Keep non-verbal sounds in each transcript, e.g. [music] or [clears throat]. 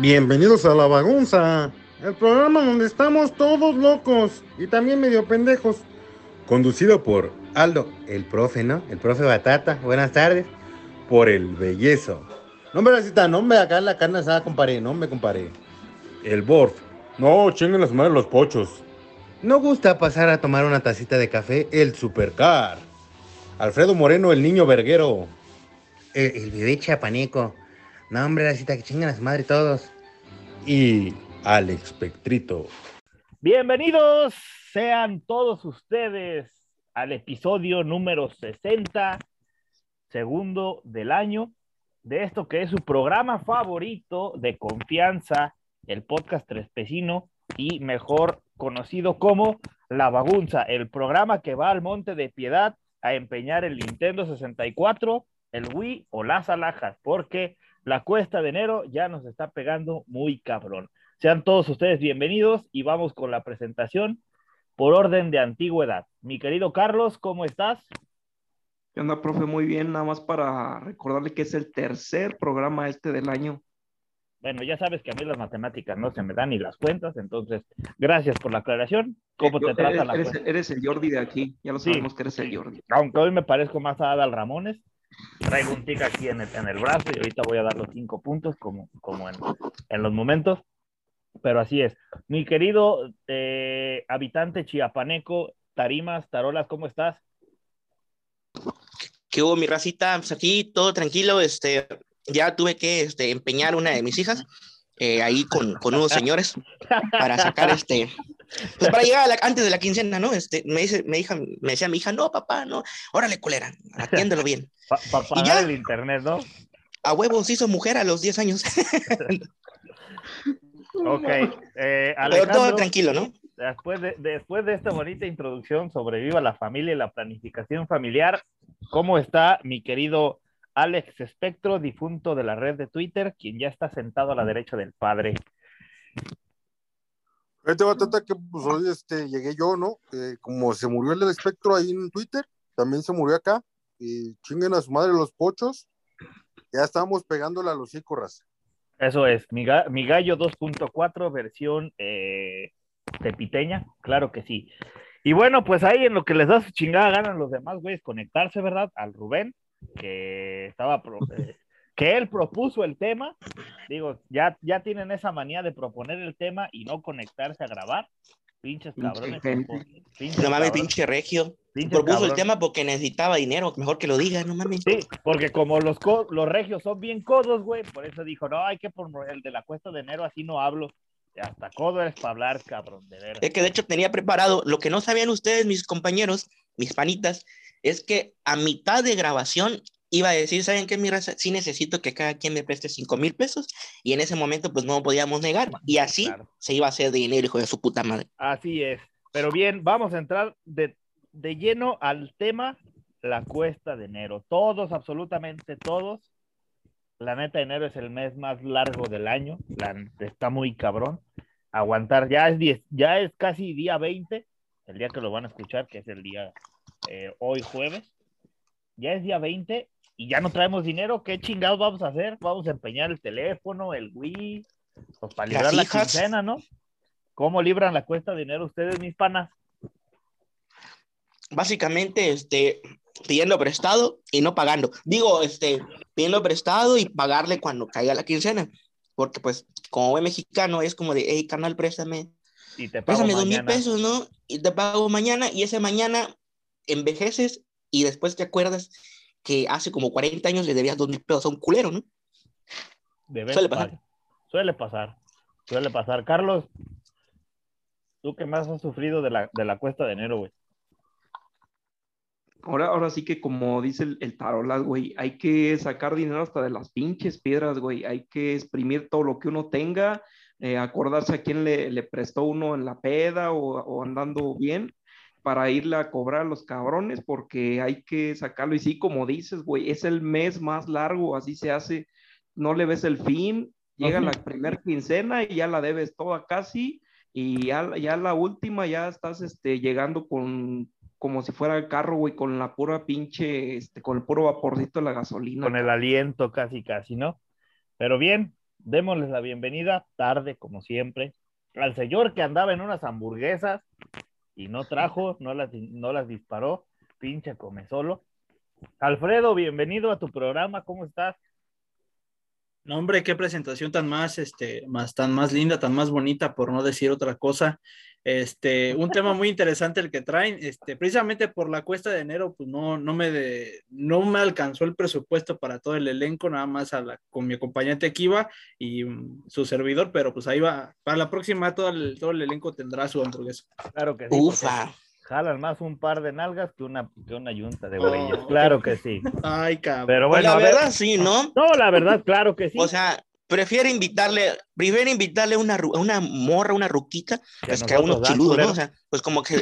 Bienvenidos a La Bagunza, el programa donde estamos todos locos y también medio pendejos. Conducido por Aldo, el profe, ¿no? El profe Batata. Buenas tardes. Por el bellezo. No me la no me acá la carne asada, comparé, no me comparé. El Borf. No, chinguen las madres los pochos. No gusta pasar a tomar una tacita de café, el Supercar. Alfredo Moreno, el niño verguero. El, el bebé chapaneco. No, hombre, la cita que chingan a su madre todos. Y Alex Pectrito. Bienvenidos sean todos ustedes al episodio número 60, segundo del año, de esto que es su programa favorito de confianza, el podcast Trespecino y mejor conocido como La Bagunza, el programa que va al Monte de Piedad a empeñar el Nintendo 64, el Wii o las alhajas, porque la cuesta de enero ya nos está pegando muy cabrón. Sean todos ustedes bienvenidos y vamos con la presentación por orden de antigüedad. Mi querido Carlos, ¿cómo estás? ¿Qué onda, profe? Muy bien, nada más para recordarle que es el tercer programa este del año. Bueno, ya sabes que a mí las matemáticas no se me dan ni las cuentas, entonces gracias por la aclaración. ¿Cómo te trata la eres, eres, el Jordi de aquí, ya lo sabemos que eres el Jordi. Aunque hoy me parezco más a Adal Ramones, traigo un tic aquí en el, en el, brazo y ahorita voy a dar los cinco puntos como, como en, en los momentos. Pero así es. Mi querido eh, habitante chiapaneco, Tarimas, Tarolas, ¿cómo estás? ¿Qué hubo, mi racita? Pues aquí todo tranquilo. Este, ya tuve que este, empeñar una de mis hijas eh, ahí con, con, unos señores para sacar este. Pues para llegar antes de la quincena, ¿no? Este, me dice, me, me decía mi hija, no, papá, no, órale, culera, atiéndelo bien. Para pa ya, el internet, ¿no? A huevos hizo mujer a los 10 años. [laughs] ok. Eh, Alejandro, todo tranquilo, ¿no? Después de, después de esta bonita introducción sobre Viva la Familia y la planificación familiar, ¿cómo está mi querido Alex Espectro, difunto de la red de Twitter, quien ya está sentado a la derecha del padre? Este batata que pues hoy este, llegué yo, ¿no? Eh, como se murió el espectro ahí en Twitter, también se murió acá. Y chinguen a su madre los pochos. Ya estábamos pegándole a los ícoras. Eso es, mi, ga mi gallo 2.4 versión eh, tepiteña, claro que sí. Y bueno, pues ahí en lo que les da su chingada ganan los demás güeyes conectarse, ¿verdad? Al Rubén, que estaba eh, que él propuso el tema. Digo, ya, ya tienen esa manía de proponer el tema y no conectarse a grabar. Pinches cabrones. Pinche no mames, pinche regio. Propuso el tema porque necesitaba dinero. Mejor que lo diga, no mames. Sí, porque como los, los regios son bien codos, güey, por eso dijo, no, hay que poner el de la cuesta de enero, así no hablo. Hasta codo eres para hablar, cabrón, de veras. Es que de hecho tenía preparado, lo que no sabían ustedes, mis compañeros, mis panitas, es que a mitad de grabación iba a decir, ¿saben qué, mi raza? Sí necesito que cada quien me preste 5 mil pesos. Y en ese momento, pues no podíamos negar. Y así se iba a hacer dinero, hijo de su puta madre. Así es. Pero bien, vamos a entrar de, de lleno al tema, la cuesta de enero. Todos, absolutamente todos. La neta, enero es el mes más largo del año. La, está muy cabrón. Aguantar, ya es, diez, ya es casi día 20, el día que lo van a escuchar, que es el día eh, hoy jueves. Ya es día 20 y ya no traemos dinero, ¿qué chingados vamos a hacer? Vamos a empeñar el teléfono, el Wii, pues para librar la quincena, ¿no? ¿Cómo libran la cuesta de dinero ustedes, mis panas? Básicamente, este, pidiendo prestado y no pagando. Digo, este, pidiendo prestado y pagarle cuando caiga la quincena. Porque, pues, como buen mexicano, es como de, hey, canal, préstame. Y te pago préstame dos mil pesos, ¿no? Y te pago mañana, y ese mañana envejeces y después te acuerdas que hace como 40 años le debías dos mil pesos a un culero, ¿no? suele pasar. Suele pasar. Suele pasar. Carlos, ¿tú qué más has sufrido de la, de la cuesta de enero, güey? Ahora, ahora sí que como dice el, el tarolas, güey, hay que sacar dinero hasta de las pinches piedras, güey. Hay que exprimir todo lo que uno tenga, eh, acordarse a quién le, le, prestó uno en la peda o, o andando bien para irle a cobrar a los cabrones porque hay que sacarlo. Y sí, como dices, güey, es el mes más largo, así se hace, no le ves el fin, llega la primera quincena y ya la debes toda casi, y ya, ya la última ya estás este, llegando con como si fuera el carro, güey, con la pura pinche, este, con el puro vaporcito de la gasolina. Con el aliento casi, casi, ¿no? Pero bien, démosles la bienvenida, tarde como siempre, al señor que andaba en unas hamburguesas y no trajo, no las, no las disparó, pinche come solo. Alfredo, bienvenido a tu programa, ¿cómo estás? No, hombre, qué presentación tan más, este, más, tan más linda, tan más bonita, por no decir otra cosa. Este, un tema muy [laughs] interesante el que traen, este, precisamente por la cuesta de enero, pues no, no me de, no me alcanzó el presupuesto para todo el elenco, nada más a la, con mi acompañante Kiva y um, su servidor, pero pues ahí va, para la próxima todo el, todo el elenco tendrá su hamburguesa. Claro que sí. Ufa. Jalan más un par de nalgas que una, que una yunta de güeyes. Oh, claro que sí. Ay, cabrón. Pero Pues bueno, la ver- verdad, sí, ¿no? No, la verdad, claro que sí. O sea, prefiere invitarle, prefiere invitarle una, una morra, una ruquita, pues que a unos nosotros, ¿verdad, chiludos, ¿no? O sea, pues como que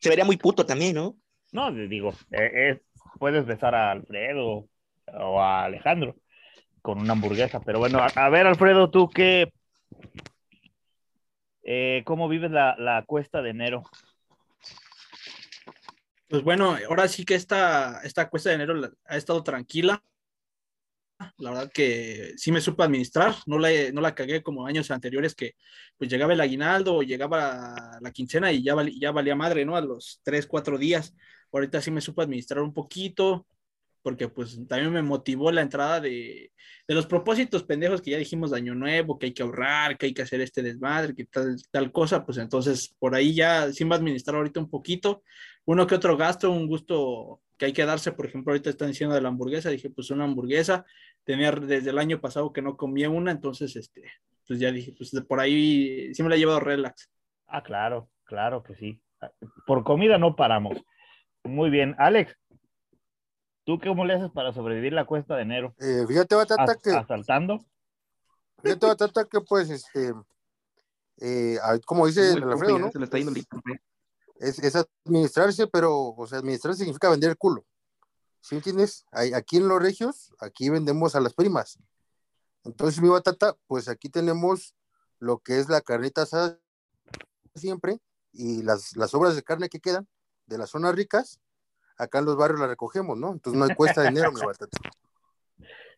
se vería muy puto también, ¿no? No, digo, eh, es- puedes besar a Alfredo o a Alejandro con una hamburguesa, pero bueno, a, a ver, Alfredo, tú qué, eh, ¿cómo vives la, la cuesta de enero? Pues bueno, ahora sí que esta, esta cuesta de enero ha estado tranquila. La verdad que sí me supo administrar, no la, no la cagué como años anteriores que pues llegaba el aguinaldo llegaba la quincena y ya, val- ya valía madre, ¿no? A los tres, cuatro días. Ahorita sí me supo administrar un poquito, porque pues también me motivó la entrada de, de los propósitos pendejos que ya dijimos de año nuevo, que hay que ahorrar, que hay que hacer este desmadre, que tal, tal cosa, pues entonces por ahí ya sí va a administrar ahorita un poquito uno que otro gasto, un gusto que hay que darse, por ejemplo, ahorita están diciendo de la hamburguesa, dije, pues una hamburguesa, tenía desde el año pasado que no comía una, entonces, este, pues ya dije, pues por ahí sí me la he llevado relax. Ah, claro, claro que sí. Por comida no paramos. Muy bien, Alex, ¿tú cómo le haces para sobrevivir la cuesta de enero? Eh, fíjate, Batata, ¿As- que, ¿Asaltando? fíjate, Batata, que pues, este, eh, a- como dice el Alfredo, ¿no? Se le está yendo el internet. Es, es administrarse, pero, o sea, administrar significa vender el culo. ¿Sí entiendes? Aquí en Los Regios, aquí vendemos a las primas. Entonces, mi batata, pues aquí tenemos lo que es la carnita asada siempre y las, las obras de carne que quedan de las zonas ricas, acá en los barrios las recogemos, ¿no? Entonces no hay cuesta de dinero, mi batata.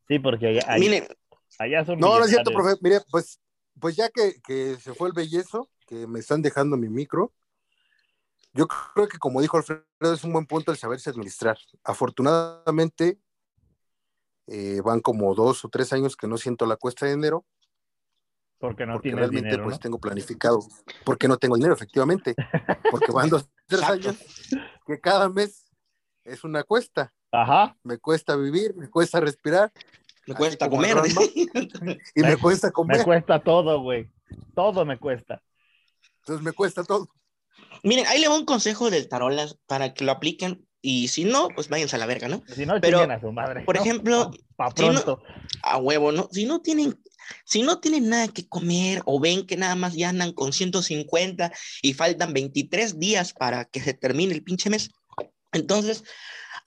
Sí, porque allá, allá- Miren, allá son No, no es cierto, profe. Mire, pues, pues ya que, que se fue el bellezo, que me están dejando mi micro, yo creo que como dijo Alfredo, es un buen punto el saberse administrar. Afortunadamente, eh, van como dos o tres años que no siento la cuesta de dinero, Porque no porque tienes realmente dinero, pues ¿no? tengo planificado, porque no tengo dinero, efectivamente, porque van dos, tres años que cada mes es una cuesta. Ajá, Me cuesta vivir, me cuesta respirar me cuesta comer. [laughs] y me cuesta me comer, cuesta todo, güey. Todo me cuesta. entonces me cuesta todo. Miren, ahí le va un consejo del tarolas para que lo apliquen y si no, pues váyanse a la verga, ¿no? Si no, Pero, a su madre. por ¿no? ejemplo, Pa' si no- pronto. A huevo, ¿no? Si no tienen, si no tienen nada que comer o ven que nada más ya andan con 150 y faltan 23 días para que se termine el pinche mes, entonces,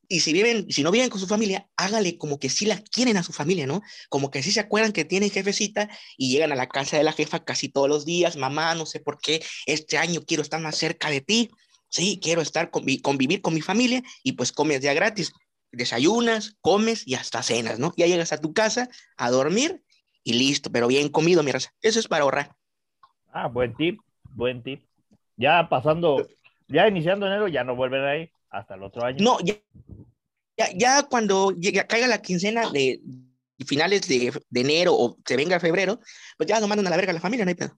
y si viven, si no viven con su familia, hágale como que sí la quieren a su familia, ¿no? Como que sí se acuerdan que tienen jefecita y llegan a la casa de la jefa casi todos los días, mamá, no sé por qué, este año quiero estar más cerca de ti, sí, quiero estar convi- convivir con mi familia y pues comes ya gratis desayunas, comes y hasta cenas, ¿no? Ya llegas a tu casa a dormir y listo, pero bien comido, mi raza. Eso es para ahorrar. Ah, buen tip, buen tip. Ya pasando, ya iniciando enero, ya no vuelven ahí hasta el otro año. No, ya, ya, ya cuando llegue- caiga la quincena de finales de, de enero o se venga febrero, pues ya lo mandan a la verga a la familia, no hay pedo.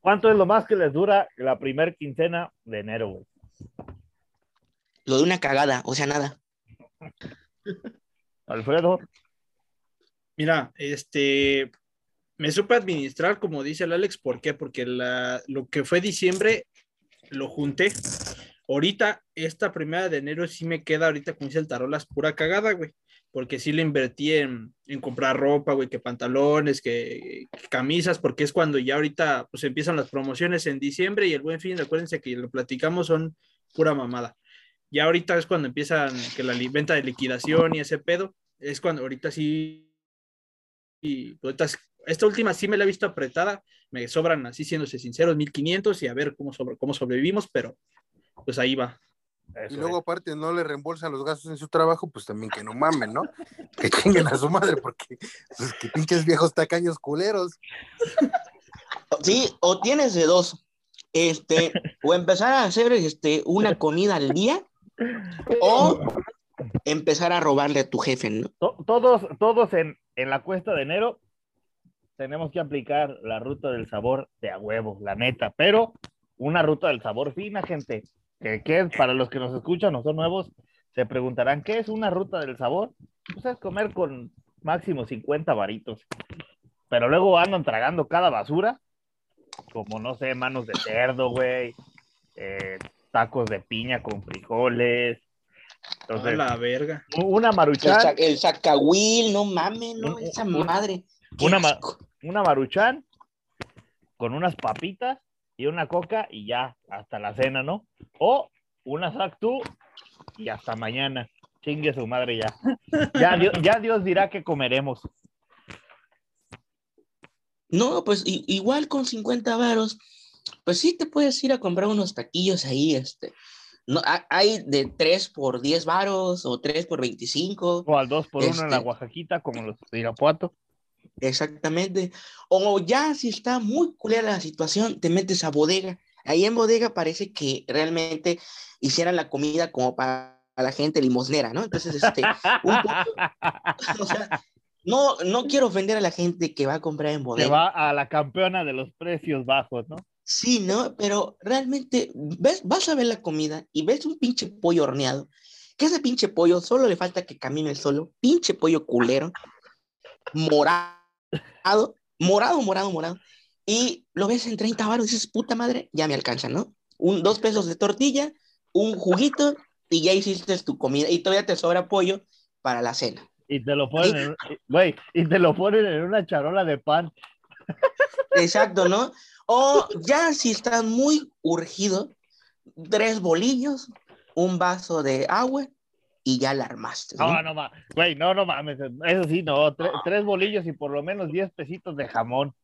¿Cuánto es lo más que les dura la primer quincena de enero, güey? Lo de una cagada, o sea, nada. [laughs] Alfredo, Mira, este, me supe administrar, como dice el Alex, ¿por qué? Porque la, lo que fue diciembre lo junté. Ahorita, esta primera de enero sí me queda, ahorita como dice el tarolas, pura cagada, güey. Porque sí le invertí en, en comprar ropa, güey, que pantalones, que, camisas, porque es cuando ya ahorita pues empiezan las promociones en diciembre y el buen fin, recuérdense que lo platicamos, son pura mamada. Ya ahorita es cuando empiezan que la venta de liquidación y ese pedo, es cuando ahorita sí y pues, esta última sí me la he visto apretada, me sobran así siéndose sinceros 1500 y a ver cómo, cómo sobrevivimos, pero pues ahí va. y luego aparte no le reembolsan los gastos en su trabajo, pues también que no mamen, ¿no? [laughs] Que chinguen a su madre, porque pues, que pinches viejos tacaños culeros. Sí, o tienes de dos. Este, o empezar a hacer este, una comida al día, o empezar a robarle a tu jefe, ¿no? To- Todos, todos en, en la cuesta de enero tenemos que aplicar la ruta del sabor de a huevo, la neta, pero una ruta del sabor fina, gente. Que, que es para los que nos escuchan o son nuevos, se preguntarán, ¿qué es una ruta del sabor? Pues es comer con máximo 50 varitos. Pero luego andan tragando cada basura, como no sé, manos de cerdo, güey, eh, tacos de piña con frijoles. A Entonces, la verga. una maruchan. el sacahuil, no mames, no, Un- esa un- madre. Una una maruchan con unas papitas y una coca y ya, hasta la cena, ¿no? O una sactú y hasta mañana. Chingue su madre ya. [laughs] Ya Dios, ya Dios dirá que comeremos. No, pues igual con 50 varos, pues sí te puedes ir a comprar unos taquillos ahí, este. No, hay de 3 por 10 varos o 3 por 25, O al dos por uno en la Este. Oaxaquita, como los de Irapuato. Exactamente. O ya si está muy culera la situación, te metes a bodega. Ahí en bodega parece que realmente hicieran la comida como para la gente limosnera, ¿no? Entonces, este, un poco- [laughs] o sea, no, no quiero ofender a la gente que va a comprar en bodega. va a la campeona de los precios bajos, ¿no? Sí, ¿no? Pero realmente ves, vas a ver la comida y ves un pinche pollo horneado. Que ese pinche pollo solo le falta que camine solo. Pinche pollo culero. Morado. Morado, morado, morado. Y lo ves en 30 baros y dices, puta madre, ya me alcanza, ¿no? Un, dos pesos de tortilla, un juguito y ya hiciste tu comida. Y todavía te sobra pollo para la cena. Y te lo ponen, güey, y te lo ponen en una charola de pan. Exacto, ¿no? O ya si estás muy urgido, tres bolillos, un vaso de agua y ya la armaste. ¿no? No, no mames, güey, no, no mames, eso sí, no, tre- tres bolillos y por lo menos 10 pesitos de jamón.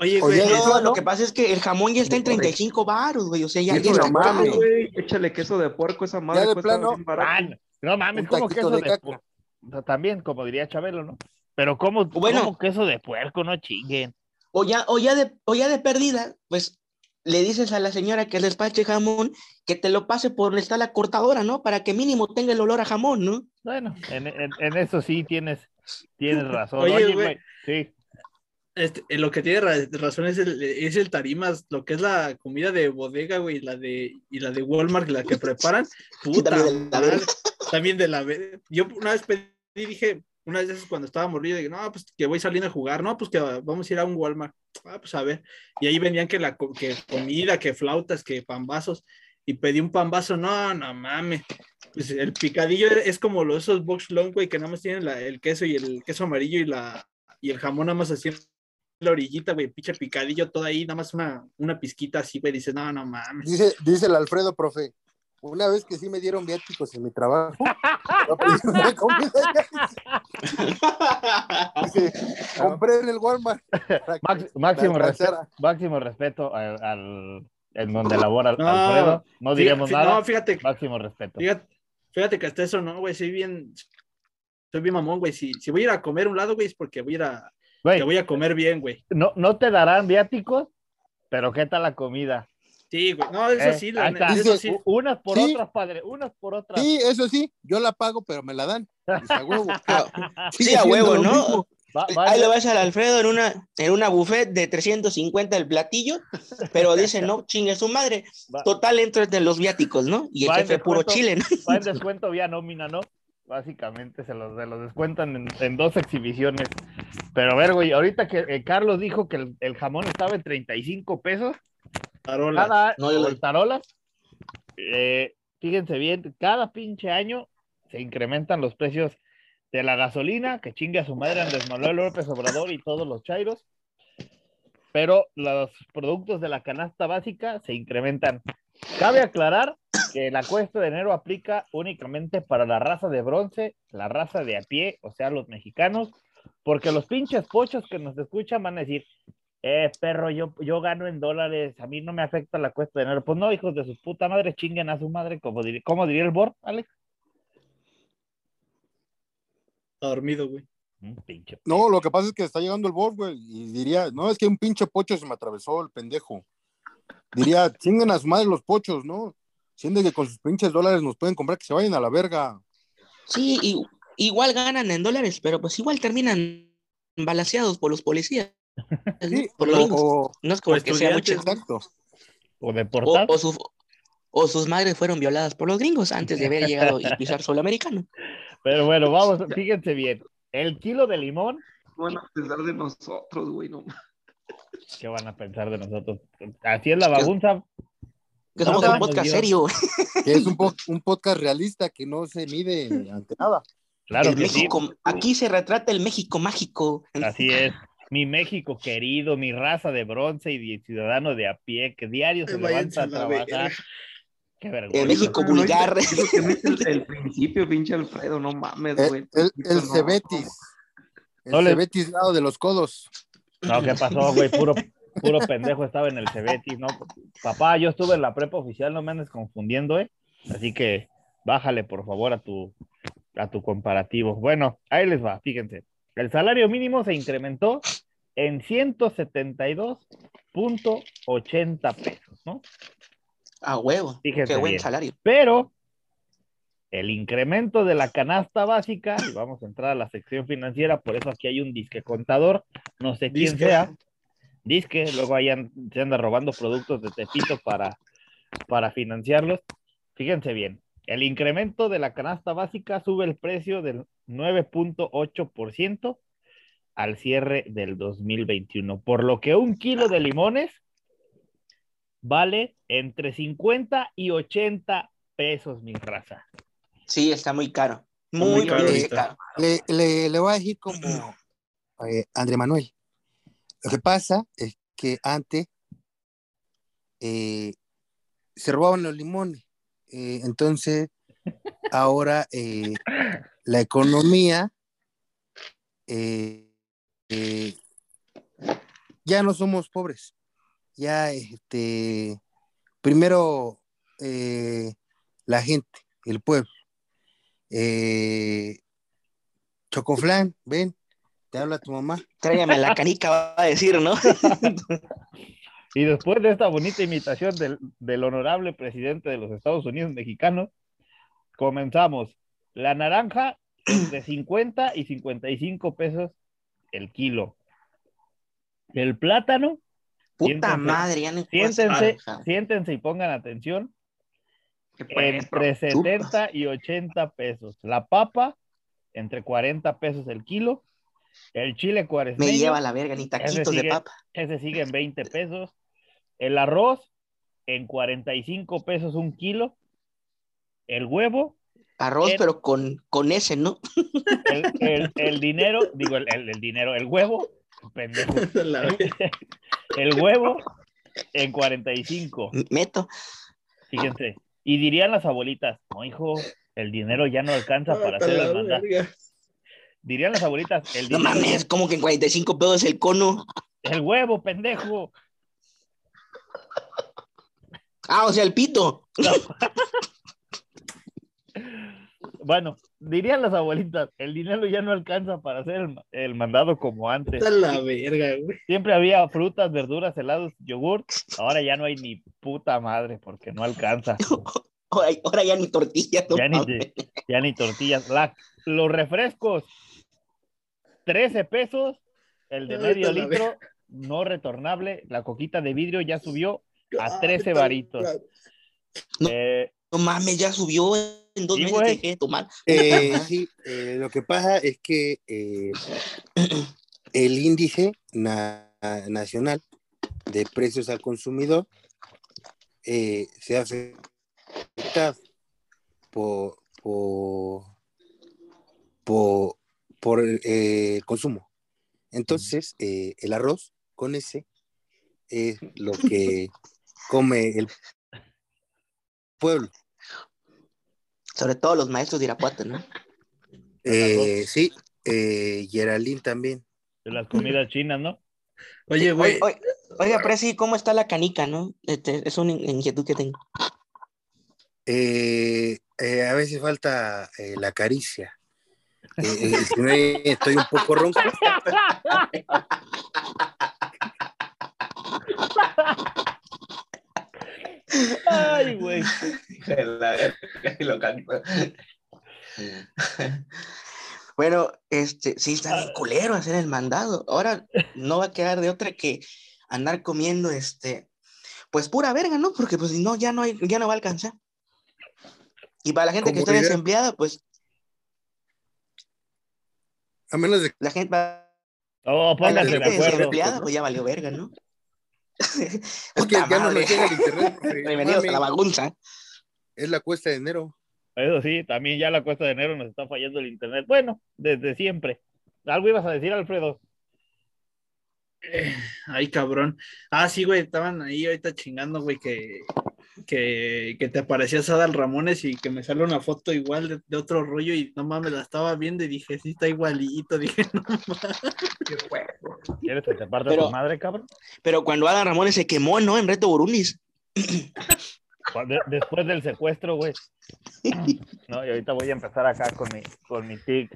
Oye, Oye, güey, No, ¿no? lo que pasa es que el jamón ya está en 35 baros, güey. O sea, ya, ya no está mames. caro. güey, échale queso de puerco, esa madre de cuesta plano. Ah, no, mames, como queso de de, puerco. O sea, También, como diría Chabelo, ¿no? Pero como, Bueno. como queso de puerco, no chinguen. O ya, o, ya de, o ya de perdida, pues le dices a la señora que despache jamón que te lo pase por donde está la cortadora, ¿no? Para que mínimo tenga el olor a jamón, ¿no? Bueno, en, en- en eso sí tienes, tienes razón. Oye, Oye, güey. sí. este, lo que tiene ra- razón es el, es el tarimas, lo que es la comida de bodega, güey, y la de, y la de Walmart, la que preparan. [laughs] Puta también de la también de Yo una vez pedí, dije, una vez cuando estaba morrido, dije, no, pues que voy saliendo a jugar, no, pues que vamos a ir a un Walmart. Ah, pues a ver. Y ahí vendían que la que comida, que flautas, que pambazos. Y pedí un pambazo, no, no mames. Pues el picadillo es como los esos box long, güey, que nada más tienen el queso y el queso amarillo y la y el jamón nada más así la orillita, güey, pinche picadillo todo ahí, nada más una, una pizquita así, güey, dices, no, no mames. Dice, dice el Alfredo, profe, una vez que sí me dieron viáticos en mi trabajo, yo pedí una comida [laughs] Dice, compré en el Walmart. [laughs] máximo, me respeto, máximo respeto al, al- en donde labora No, Alfredo. No diremos Fíjate- nada. No, fíjate, Máximo respeto. fíjate, fíjate que hasta eso no, güey, soy bien, soy bien mamón, güey. Si, si voy a ir a comer a un lado, güey, es porque voy a ir a, Güey, voy a comer bien, güey. no, no te darán viáticos, pero ¿qué tal la comida? Sí, güey, no, eso Eh, sí, la neta, eso sí. Unas por Sí. otras, padre, unas por otras. Sí, eso sí, yo la pago, pero me la dan. Dice, a huevo. [laughs] [laughs] Sí, a huevo, ¿no? mismo. Va- va- Ahí lo ves al Alfredo en una, en una buffet de 350 el platillo, pero dice, no, chingue su madre. va- Total, entro de los viáticos, ¿no? Y el jefe puro chile, ¿no? va en descuento vía nómina, ¿no? Básicamente se los, se los descuentan en, en dos exhibiciones. Pero a ver, güey, ahorita que eh, Carlos dijo que el, el jamón estaba en 35 pesos, Tarola. cada No, yo tarolas, eh, fíjense bien, cada pinche año se incrementan los precios de la gasolina, que chingue a su madre Andrés Manuel López Obrador y todos los chairos, pero los productos de la canasta básica se incrementan. Cabe aclarar que la cuesta de enero aplica únicamente para la raza de bronce, la raza de a pie, o sea, los mexicanos, porque los pinches pochos que nos escuchan van a decir, eh, perro, yo, yo gano en dólares, a mí no me afecta la cuesta de dinero. Pues no, hijos de su puta madre, chinguen a su madre, como diría, ¿cómo diría el Bor, Alex? Está dormido, güey. Un pinche. No, lo que pasa es que está llegando el boss, güey, y diría, no, es que un pinche pocho se me atravesó el pendejo. Diría, chinguen a su madre los pochos, ¿no? Sienten que con sus pinches dólares nos pueden comprar, que se vayan a la verga. Sí, y- igual ganan en dólares, pero pues igual terminan balaseados por los policías. Sí, por los o- gringos. o- No es como o que sea mucho. exacto. O O, deportar. o su- o sus madres fueron violadas por los gringos antes de haber llegado y pisar suelo americano. [laughs] Pero bueno, vamos, fíjense bien. El kilo de limón, Van a pensar de nosotros, güey, no. ¿qué van a pensar de nosotros? Así es la bagunza. Que somos un podcast Dios. serio. [laughs] Que es un, po- un podcast realista que no se mide ante nada. Claro el sí. Aquí se retrata el México mágico. Así es. Mi México querido, mi raza de bronce y de ciudadano de a pie, que diario se levanta a trabajar. Qué vergüenza. El México vulgar. El, el principio, pinche Alfredo, no mames, güey. El, el, el No. Cebetis. El No le- Cebetis lado de los codos. No, ¿qué pasó, güey? Puro, [laughs] puro pendejo estaba en el Cebetis, ¿no? Papá, yo estuve en la prepa oficial, no me andes confundiendo, ¿eh? Así que bájale, por favor, a tu, a tu comparativo. Bueno, ahí les va, fíjense. El salario mínimo se incrementó en 172.80 pesos, ¿no? A huevo. Fíjense Qué buen bien. salario. Pero el incremento de la canasta básica, y vamos a entrar a la sección financiera, por eso aquí hay un disque contador, no sé quién Disque. sea, disque, luego ahí se anda robando productos de Tepito para, para financiarlos. Fíjense bien, el incremento de la canasta básica sube el precio del 9.8% al cierre del 2021, por lo que un kilo de limones vale entre 50 y 80 pesos, mi raza. Sí, está muy caro. muy Muy, caro le, le voy a decir como [clears throat] eh, André Manuel. Lo que pasa es que antes eh, se robaban los limones. Eh, entonces, ahora eh, [laughs] la economía eh, eh, ya no somos pobres. Ya, este, primero eh, la gente, el pueblo. Eh, Chocoflán, ven, te habla tu mamá. Tráigame la canica, va a decir, ¿no? [laughs] Y después de esta bonita imitación del, del honorable presidente de los Estados Unidos mexicanos, comenzamos. La naranja de 50 y 55 pesos el kilo. El plátano, Puta Siéntense. madre, ya no siéntense, siéntense y pongan atención, ¿Qué pues, entre bro? 70 y 80 pesos. La papa, entre 40 pesos el kilo. El chile Me cuaresmeño, lleva a la verga, ni taquitos de sigue- papa. ese sigue en 20 pesos. El arroz, en 45 pesos un kilo. El huevo, Arroz, el- pero con, con ese, ¿no? el, [laughs] el- el dinero, digo, el, el- el dinero, el huevo, pendejo. [laughs] El huevo, en 45. Meto. Fíjense. Y dirían las abuelitas, no, hijo, el dinero ya no alcanza para hacer La el mandado. verga. Dirían las abuelitas, el No dinero, mames, como que en 45 pesos el cono. el huevo, pendejo. Ah, o sea, el pito. [laughs] Bueno, dirían las abuelitas, el dinero ya no alcanza para hacer el, el mandado como antes. Está la verga, güey. Siempre había frutas, verduras, helados, yogur. Ahora ya no hay ni puta madre porque no alcanza. [laughs] Ahora, ya ni tortillas. no Ya ni, ya tortillas. La- los refrescos, 13 pesos. El de medio litro, no retornable. La coquita de vidrio ya subió a Ah, 13 está- varitos. No. Eh, No mames, ya subió en dos Sí, meses güey. que dejé de tomar. Eh, [laughs] sí, eh, lo que pasa es que eh, el índice na- nacional de precios al consumidor eh, se hace por, por, por, por eh, consumo. Entonces, eh, el arroz con ese es lo que come el pueblo. Sobre todo los maestros de Irapuato, ¿no? Eh, sí, eh, Geraldine también. de las comidas chinas, ¿no? Oye, güey. Oiga, oiga, Presi, ¿cómo está la canica, no? Este, es una inquietud que tengo. Eh, eh, a veces falta eh, la caricia. Eh, eh, si no, eh, estoy un poco ronco. [laughs] Ay, güey. [laughs] Bueno, este, sí está bien culero hacer el mandado. Ahora no va a quedar de otra que andar comiendo, este, pues pura verga, ¿no? Porque pues si no, ya no hay, ya no va a alcanzar. Y para la gente que está desempleada, pues A menos de la gente va Oh, para la pónganse de gente acuerdo. desempleada, pues ya valió verga, ¿no? [laughs] es que Puta ya no madre. nos llega el internet. [laughs] profe. Bienvenidos a la bagunza. Es la cuesta de enero. Eso sí, también ya la cuesta de enero nos está fallando el internet. Bueno, desde siempre. Algo ibas a decir, Alfredo. Ay, cabrón. Ah, sí, güey, estaban ahí ahorita chingando, güey, que, que, que te aparecías Adal Ramones y que me sale una foto igual de, de otro rollo y no mames, la estaba viendo y dije, sí, está igualito. [laughs] Dije, no mames. ¿Quieres que te parte Pero- tu madre, cabrón? Pero cuando Adam Ramones se quemó, ¿no? En Reto Burundis. De- después del secuestro, güey. [laughs] No, y ahorita voy a empezar acá con mi, con mi tic.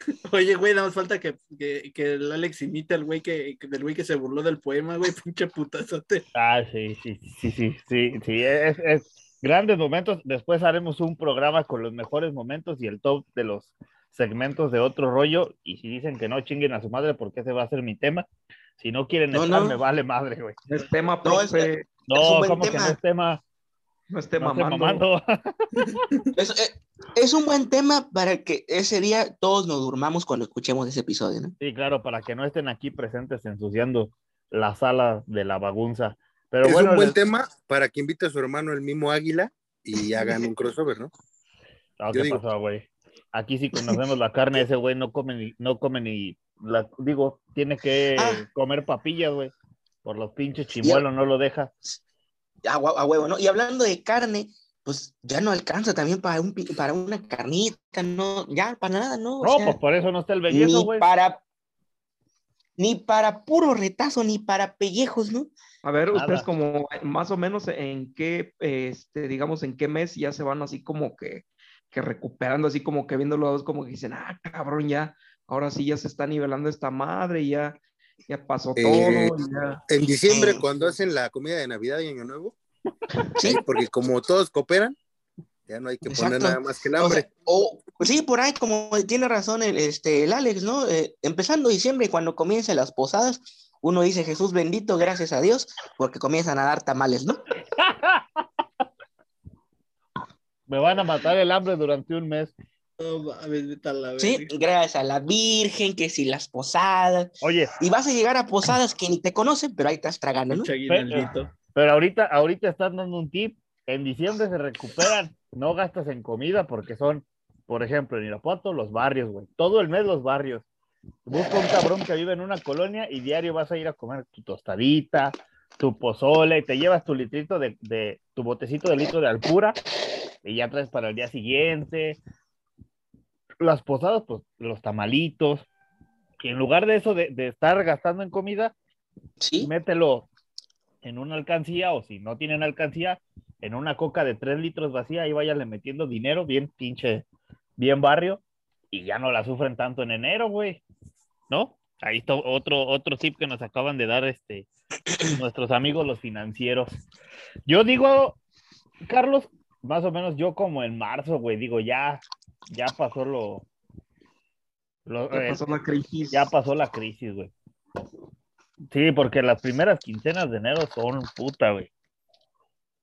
[laughs] Oye, güey, nada más falta que, que, que el Alex imite al güey que, que- del güey que se burló del poema, güey, [laughs] pinche putazote. Ah, sí, sí, sí, sí, sí, sí, es, es grandes momentos. Después haremos un programa con los mejores momentos y el top de los segmentos de otro rollo. Y si dicen que no chinguen a su madre, porque ese va a ser mi tema. Si no quieren No, estar, no. me vale madre, güey. Es tema, No, es- profe, un No, buen como que tema. no es tema. no esté No mamando. mamando. [laughs] Es, es- es un buen tema para que ese día todos nos durmamos cuando escuchemos ese episodio, ¿no? Sí, claro, para que no estén aquí presentes ensuciando la sala de la bagunza. Pero es bueno, un buen les- tema para que invite a su hermano el mismo Águila y hagan un crossover, ¿no? [laughs] No, ¿qué digo- pasó, güey? Aquí sí [laughs] conocemos la carne, ese güey no come ni, no come ni, la, digo, tiene que Ah. comer papillas, güey. Por los pinches chimuelos no lo deja. A, a huevo, ¿no? Y hablando de carne, pues ya no alcanza también para, un, para una carnita, ¿no? Ya, para nada, ¿no? O No, sea, pues por eso no está el bellezo, ni güey. para... Ni para puro retazo, ni para pellejos, ¿no? A ver, Nada. ustedes como más o menos en qué, este, digamos, en qué mes ya se van así como que, que recuperando, así como que viendo los dos, como que dicen, ah, cabrón, ya, ahora sí ya se está nivelando esta madre, ya, ya pasó Eh, todo, ya. En diciembre, cuando hacen la comida de Navidad y Año Nuevo, Sí. porque como todos cooperan, ya no hay que poner nada más que el O hambre. sea, o- pues sí, por ahí, como tiene razón el, este, el Alex, ¿no? Eh, empezando diciembre, cuando comiencen las posadas, uno dice Jesús bendito, gracias a Dios, porque comienzan a dar tamales, ¿no? [laughs] Me van a matar el hambre durante un mes. Sí, gracias a la Virgen, que si las posadas, Oye, y vas a llegar a posadas que ni te conocen, pero ahí estás tragando, ¿no? Pero ahorita, ahorita están dando un tip. En diciembre se recuperan. No gastas en comida porque son, por ejemplo, en Irapuato, los barrios, güey. Todo el mes los barrios. Busca un cabrón que vive en una colonia y diario vas a ir a comer tu tostadita, tu pozole, y te llevas tu litrito de, de tu botecito de litro de alpura y ya traes para el día siguiente. Las posadas, pues los tamalitos. Y en lugar de eso, de, de estar gastando en comida, Sí, mételo en una alcancía o si no tienen alcancía, en una coca de 3 litros vacía y váyanle metiendo dinero, bien pinche, bien barrio, y ya no la sufren tanto en enero, güey. ¿No? Ahí está otro, otro tip que nos acaban de dar este, [clears throat] nuestros amigos los financieros. Yo digo, Carlos, más o menos yo como en marzo, güey, digo, ya, ya pasó lo... lo- Ya eh, pasó la crisis. ya pasó la crisis, güey. Sí, porque las primeras quincenas de enero son puta, güey.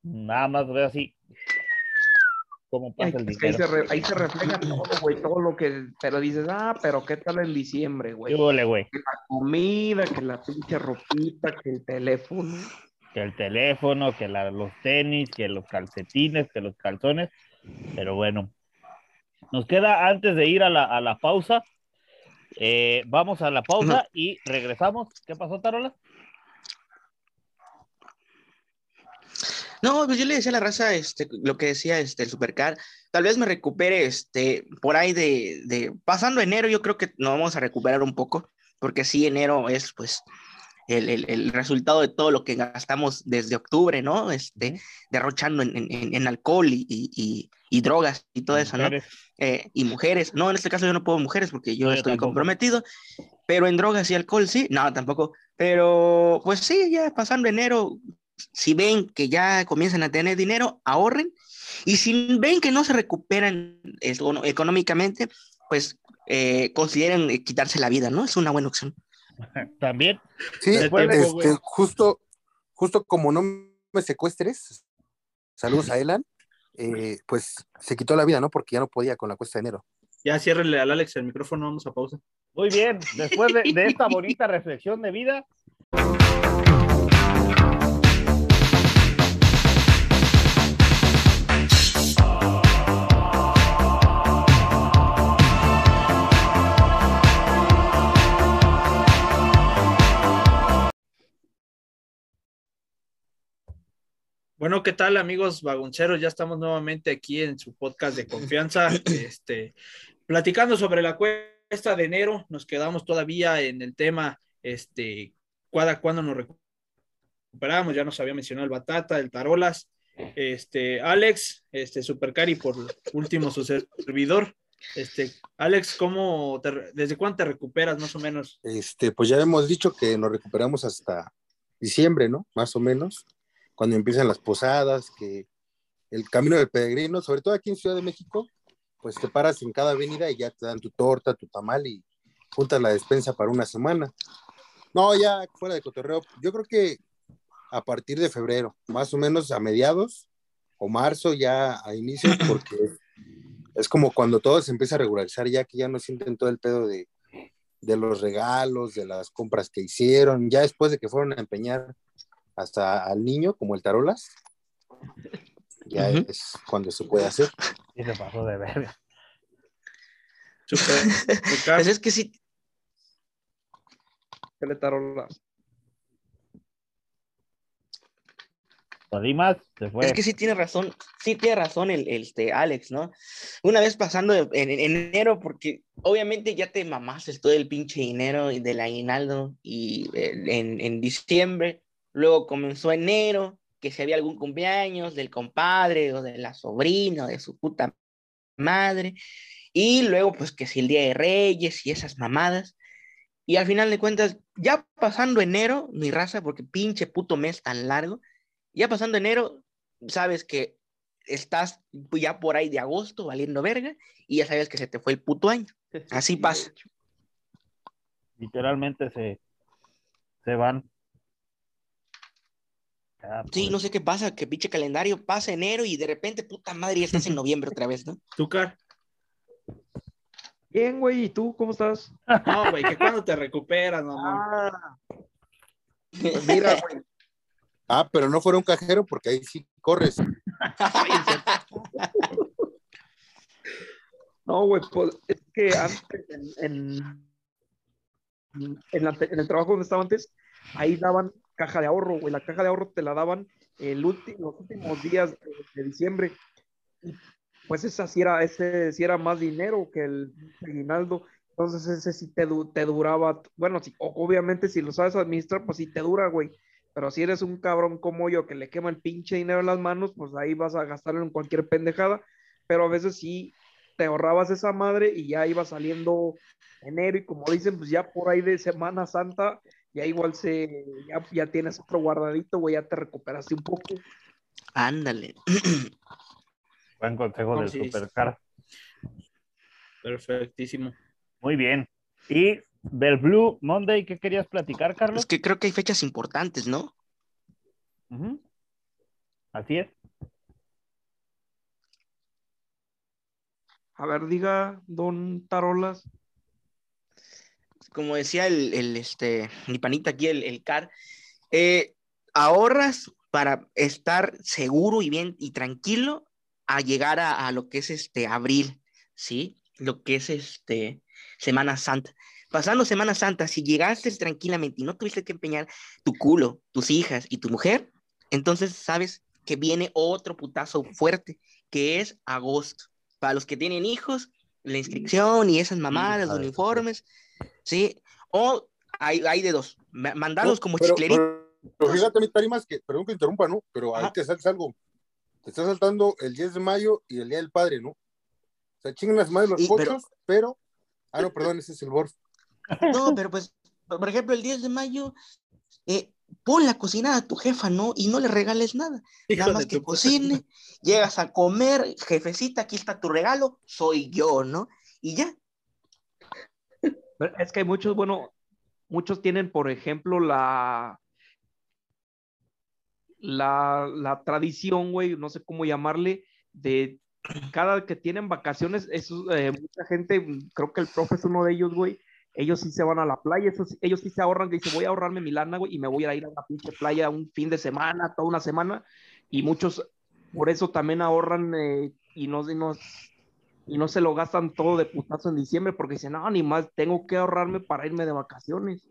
Nada más veo así cómo pasa el es que ahí, se dinero. re- ahí se refleja todo, güey, todo lo que, pero dices, ah, pero qué tal en diciembre, güey. ¿Qué huele, güey? Que la comida, que la pinche ropita, que el teléfono. Que el teléfono, que la- los tenis, que los calcetines, que los calzones. Pero bueno, nos queda antes de ir a la, a la pausa. Eh, vamos a la pausa y regresamos. ¿Qué pasó, Tarola? No, pues yo le decía a la raza, este, lo que decía este, el Supercar, tal vez me recupere este, por ahí de, de, pasando enero, yo creo que nos vamos a recuperar un poco, porque sí, enero es pues el, el, el, resultado de todo lo que gastamos desde octubre, ¿no? Este, derrochando en, en, en alcohol y, y, y, drogas y todo eso, ¿no? Eh, y mujeres, no, en este caso yo no puedo mujeres porque yo, yo estoy tampoco. comprometido, pero en drogas y alcohol sí, no, tampoco, pero pues sí, ya pasando enero, si ven que ya comienzan a tener dinero, ahorren, y si ven que no se recuperan económicamente, pues eh, consideren eh, quitarse la vida, ¿no? Es una buena opción. [laughs] También. Sí, Después este, justo, justo como no me secuestres, saludos a Elan, eh, pues se quitó la vida, ¿no? Porque ya no podía con la cuesta de enero. Ya ciérrenle al Alex el micrófono, vamos a pausa. Muy bien. Después de, de esta [laughs] bonita reflexión de vida, Bueno, ¿qué tal amigos vagonceros? Ya estamos nuevamente aquí en su podcast de confianza, [clears throat] este, platicando sobre la cuesta de enero. Nos quedamos todavía en el tema, este, cada cuándo nos recuperamos. Ya nos había mencionado el Batata, el Tarolas, este, Alex, este, Supercari por último su servidor. Este, Alex, ¿cómo te- desde cuándo te recuperas más o menos? Este, pues ya hemos dicho que nos recuperamos hasta diciembre, ¿no? Más o menos, cuando empiezan las posadas, que el camino del peregrino, sobre todo aquí en Ciudad de México, pues te paras en cada avenida y ya te dan tu torta, tu tamal y juntas la despensa para una semana. No, ya fuera de cotorreo, yo creo que a partir de febrero, más o menos a mediados o marzo ya a inicios, [coughs] porque es, como cuando todo se empieza a regularizar, ya que ya no sienten todo el pedo de, de los regalos, de las compras que hicieron, ya después de que fueron a empeñar hasta al niño, como el Tarolas, ya es cuando se puede hacer. sí se pasó de verga. [laughs] Pues es que sí, ¿Qué le tarolas? Se fue. Es que sí tiene razón, sí tiene razón el, el, este, Alex, ¿no? Una vez pasando en, en enero, porque obviamente ya te mamaste todo el pinche dinero y del aguinaldo y eh, en, en diciembre, luego comenzó enero, que si había algún cumpleaños del compadre o de la sobrina o de su puta madre, y luego pues que si el Día de Reyes y esas mamadas, y al final de cuentas, ya pasando enero, mi raza, porque pinche puto mes tan largo, ya pasando enero, sabes que estás ya por ahí de agosto valiendo verga y ya sabes que se te fue el puto año. [laughs] Así pasa. Literalmente se, se van. Ah, Sí, pues, no sé qué pasa, que pinche calendario pasa enero y de repente, puta madre, ya estás en [laughs] noviembre otra vez, ¿no? Tucar. Bien, güey, ¿y tú cómo estás? No, güey, que cuando te recuperas, mamón. Ah, pues mira, güey, [laughs] Ah, pero no fuera un cajero porque ahí sí corres. No, güey, pues es que antes en, en, en la- en el trabajo donde estaba antes, ahí daban caja de ahorro, güey. La caja de ahorro te la daban el los últimos días de, diciembre. Y, pues esa sí era, ese sí era más dinero que el aguinaldo. Entonces ese sí te, te duraba, bueno, sí, obviamente si lo sabes administrar, pues sí te dura, güey. Pero si eres un cabrón como yo que le quema el pinche dinero en las manos, pues ahí vas a gastarlo en cualquier pendejada. Pero a veces sí te ahorrabas esa madre y ya iba saliendo enero y como dicen, pues ya por ahí de Semana Santa, ya igual se, ya, ya tienes otro guardadito, güey, ya te recuperaste un poco. Ándale. Buen consejo No, del sí. Supercar. Perfectísimo. Muy bien. Y del Blue Monday, ¿qué querías platicar, Carlos? Es que creo que hay fechas importantes, ¿no? Ujú. Así es. A ver, diga, don Tarolas. Como decía el, el, este, mi panita aquí, el, el CAR, eh, ahorras para estar seguro y bien y tranquilo a llegar a, a lo que es este abril, ¿sí? Lo que es este Semana Santa. Pasando Semana Santa, si llegaste tranquilamente y no tuviste que empeñar tu culo, tus hijas y tu mujer, entonces sabes que viene otro putazo fuerte, que es agosto. Para los que tienen hijos, la inscripción y esas mamadas, los uniformes, ¿sí? O hay, hay de dos. No, como pero, chicleritos. pero- pero fíjate, mis parimas, que, perdón que interrumpa, ¿no? Pero ahí Ajá. te saltas algo. Te está saltando el 10 de mayo y el Día del Padre, ¿no? O sea, chingan las madres los Y, pochos, pero... Ah, no, perdón, ese es el Borf. No, pero pues, por ejemplo, el 10 de mayo, eh, pon la cocinada a tu jefa, ¿no? Y no le regales nada. Hijo Nada más que cocine, llegas a comer, jefecita, aquí está tu regalo, soy yo, ¿no? Y ya. Es que hay muchos, bueno, muchos tienen, por ejemplo, la, la, la tradición, güey, no sé cómo llamarle, de cada que tienen vacaciones, eso, eh, mucha gente, creo que el profe es uno de ellos, güey, ellos sí se van a la playa, ellos sí se ahorran, que dicen, voy a ahorrarme mi lana, güey, y me voy a ir a la pinche playa un fin de semana, toda una semana, y muchos por eso también ahorran eh, y no, no, y no se lo gastan todo de putazo en diciembre porque dicen, no, ni más, tengo que ahorrarme para irme de vacaciones.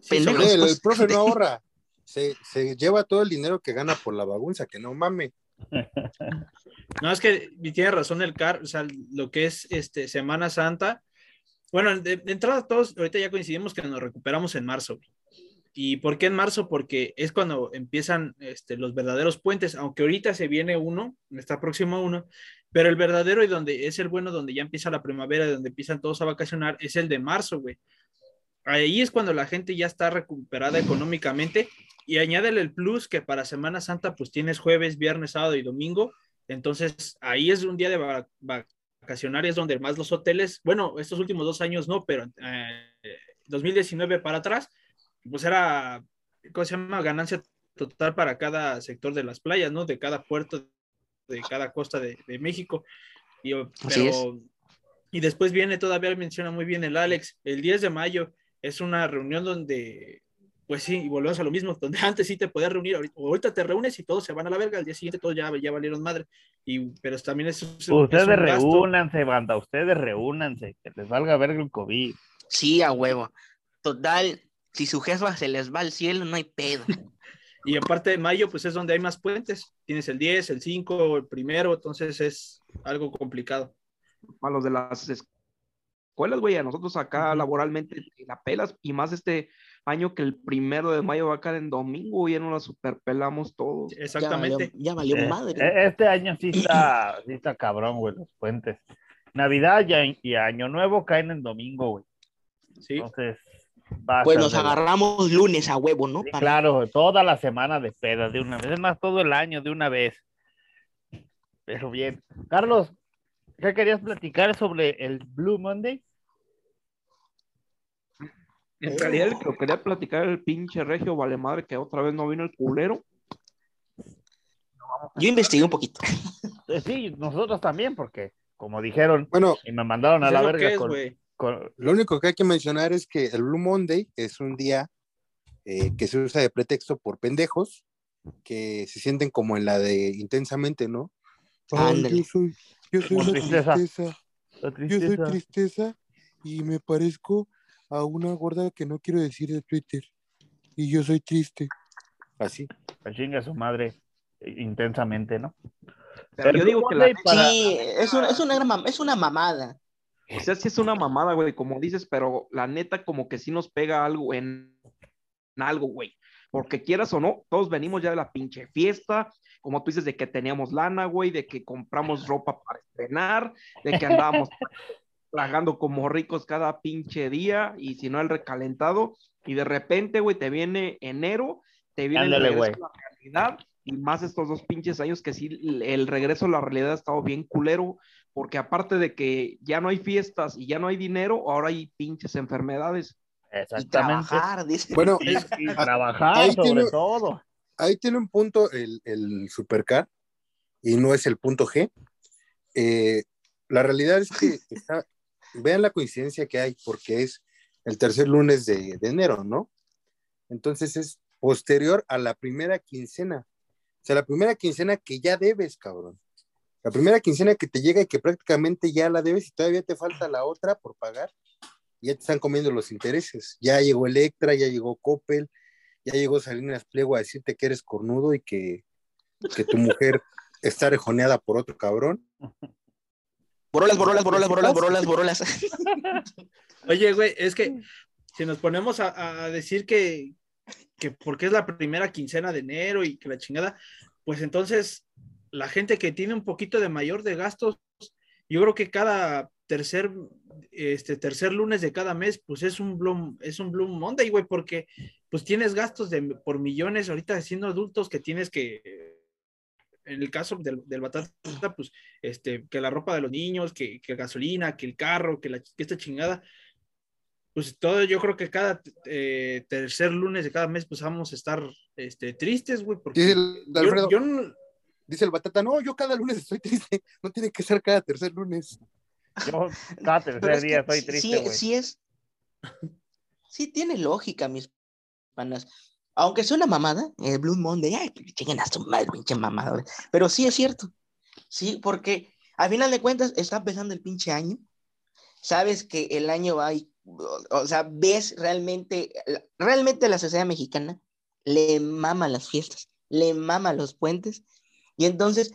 Sí, El, el profe no ahorra. Se, se lleva todo el dinero que gana por la bagunza, que no mame. [laughs] No, es que tiene razón el car, o sea, lo que es este Semana Santa. Bueno, de, de entrada todos ahorita ya coincidimos que nos recuperamos en marzo. güey. ¿Y por qué en marzo? Porque es cuando empiezan este, los verdaderos puentes, aunque ahorita se viene uno, está próximo uno, pero el verdadero y donde es el bueno, donde ya empieza la primavera, donde empiezan todos a vacacionar, es el de marzo, güey. Ahí es cuando la gente ya está recuperada económicamente y añádele el plus que para Semana Santa pues tienes jueves, viernes, sábado y domingo. Entonces ahí es un día de va- vacacionar, es donde más los hoteles, bueno, estos últimos dos años no, pero eh, 2019 para atrás, pues era, ¿cómo se llama? Ganancia total para cada sector de las playas, ¿no? De cada puerto, de cada costa de, de México. Y, Así pero, y después viene, todavía menciona muy bien el Alex, el 10 de mayo es una reunión donde, pues sí, y volvemos a lo mismo, donde [laughs] antes sí te podías reunir, ahorita, ahorita te reúnes y todos se van a la verga, al día siguiente todos ya, ya valieron madre. Y, pero también es, es Ustedes reúnanse, banda, ustedes reúnanse, que les valga verga el COVID. Sí, a huevo. Total, si su jefa se les va al cielo, no hay pedo. [laughs] Y aparte de mayo, pues es donde hay más puentes. Tienes el 10, el 5, el primero, entonces es algo complicado. Para los de las escuelas, güey, a nosotros acá laboralmente la pelas y más este año que el primero de mayo va a caer en domingo, ya no la superpelamos todos. Exactamente. Ya valió, ya valió Eh, madre. eh, Este año sí está, [clears throat] sí está cabrón, güey, los puentes. Navidad y, y Año Nuevo caen en domingo, güey. Sí. Entonces, Pues nos agarramos lunes a huevo, ¿no? Sí, claro, toda la semana de pedas de una vez, es más, todo el año de una vez. Pero bien. Carlos, ¿qué querías platicar sobre el Blue Monday? En realidad, el que lo quería platicar el pinche regio vale madre que otra vez no vino el culero. Yo investigué un poquito. Eh, sí, nosotros también, porque como dijeron, Bueno, y me mandaron a la verga es, con. Con- lo único que hay que mencionar es que el Blue Monday es un día eh, que se usa de pretexto por pendejos que se sienten como en la de intensamente, ¿no? Ay, yo soy, yo soy la tristeza. tristeza. la Yo soy tristeza. tristeza y me parezco a una gorda que no quiero decir de Twitter. Y yo soy triste. Así. Que chingue a su madre eh, intensamente, ¿no? Pero yo digo que la para- Sí, es una, es, una es una mamada. O sea, sí es una mamada, güey, como dices, pero la neta como que sí nos pega algo en, en algo, güey. Porque quieras o no, todos venimos ya de la pinche fiesta, como tú dices, de que teníamos lana, güey, de que compramos ropa para estrenar, de que andábamos [laughs] tragando como ricos cada pinche día, y si no el recalentado, y de repente, güey, te viene enero, te viene Ándale, el la realidad, y más estos dos pinches años que sí, el regreso a la realidad ha estado bien culero, porque aparte de que ya no hay fiestas y ya no hay dinero, ahora hay pinches enfermedades. Y Exactamente. trabajar, dice. Bueno, Y, y trabajar Ahí sobre tiene- todo. ahí tiene un punto el, el supercar y no es el punto G. Eh, la realidad es que [laughs] está- vean la coincidencia que hay porque es el tercer lunes de, de enero, ¿no? Entonces es posterior a la primera quincena. O sea, la primera quincena que ya debes, cabrón. La primera quincena que te llega y que prácticamente ya la debes y todavía te falta la otra por pagar. Ya te están comiendo los intereses. Ya llegó Electra, ya llegó Coppel, ya llegó Salinas Pliego a decirte que eres cornudo y que, que tu mujer está rejoneada por otro cabrón. Borolas, borolas, borolas, borolas, borolas, borolas. Oye, güey, es que si nos ponemos a, a decir que, que porque es la primera quincena de enero y que la chingada, pues entonces la gente que tiene un poquito de mayor de gastos, yo creo que cada tercer, este, tercer lunes de cada mes, pues es un Bloom, es un Bloom Monday, güey, porque pues tienes gastos de, por millones ahorita siendo adultos que tienes que, en el caso del, del batata, pues, este, que la ropa de los niños, que, que gasolina, que el carro, que, la, que esta chingada, pues todo, yo creo que cada eh, tercer lunes de cada mes, pues vamos a estar este, tristes, güey, porque Dice el yo- Alfredo, yo no- dice el batata, no, yo cada lunes estoy triste, [laughs] no tiene que ser cada tercer lunes. Yo cada Pero tercer es que día estoy sí- triste, sí, güey. sí es. Sí tiene lógica, mis panas. Aunque sea una mamada, el Blue Monday, ay, chinguen a su madre, pinche mamada. güey. Pero sí es cierto. Sí, porque al final de cuentas está empezando el pinche año. Sabes que el año va y, o sea, ves realmente, realmente la sociedad mexicana le mama las fiestas, le mama los puentes. Y entonces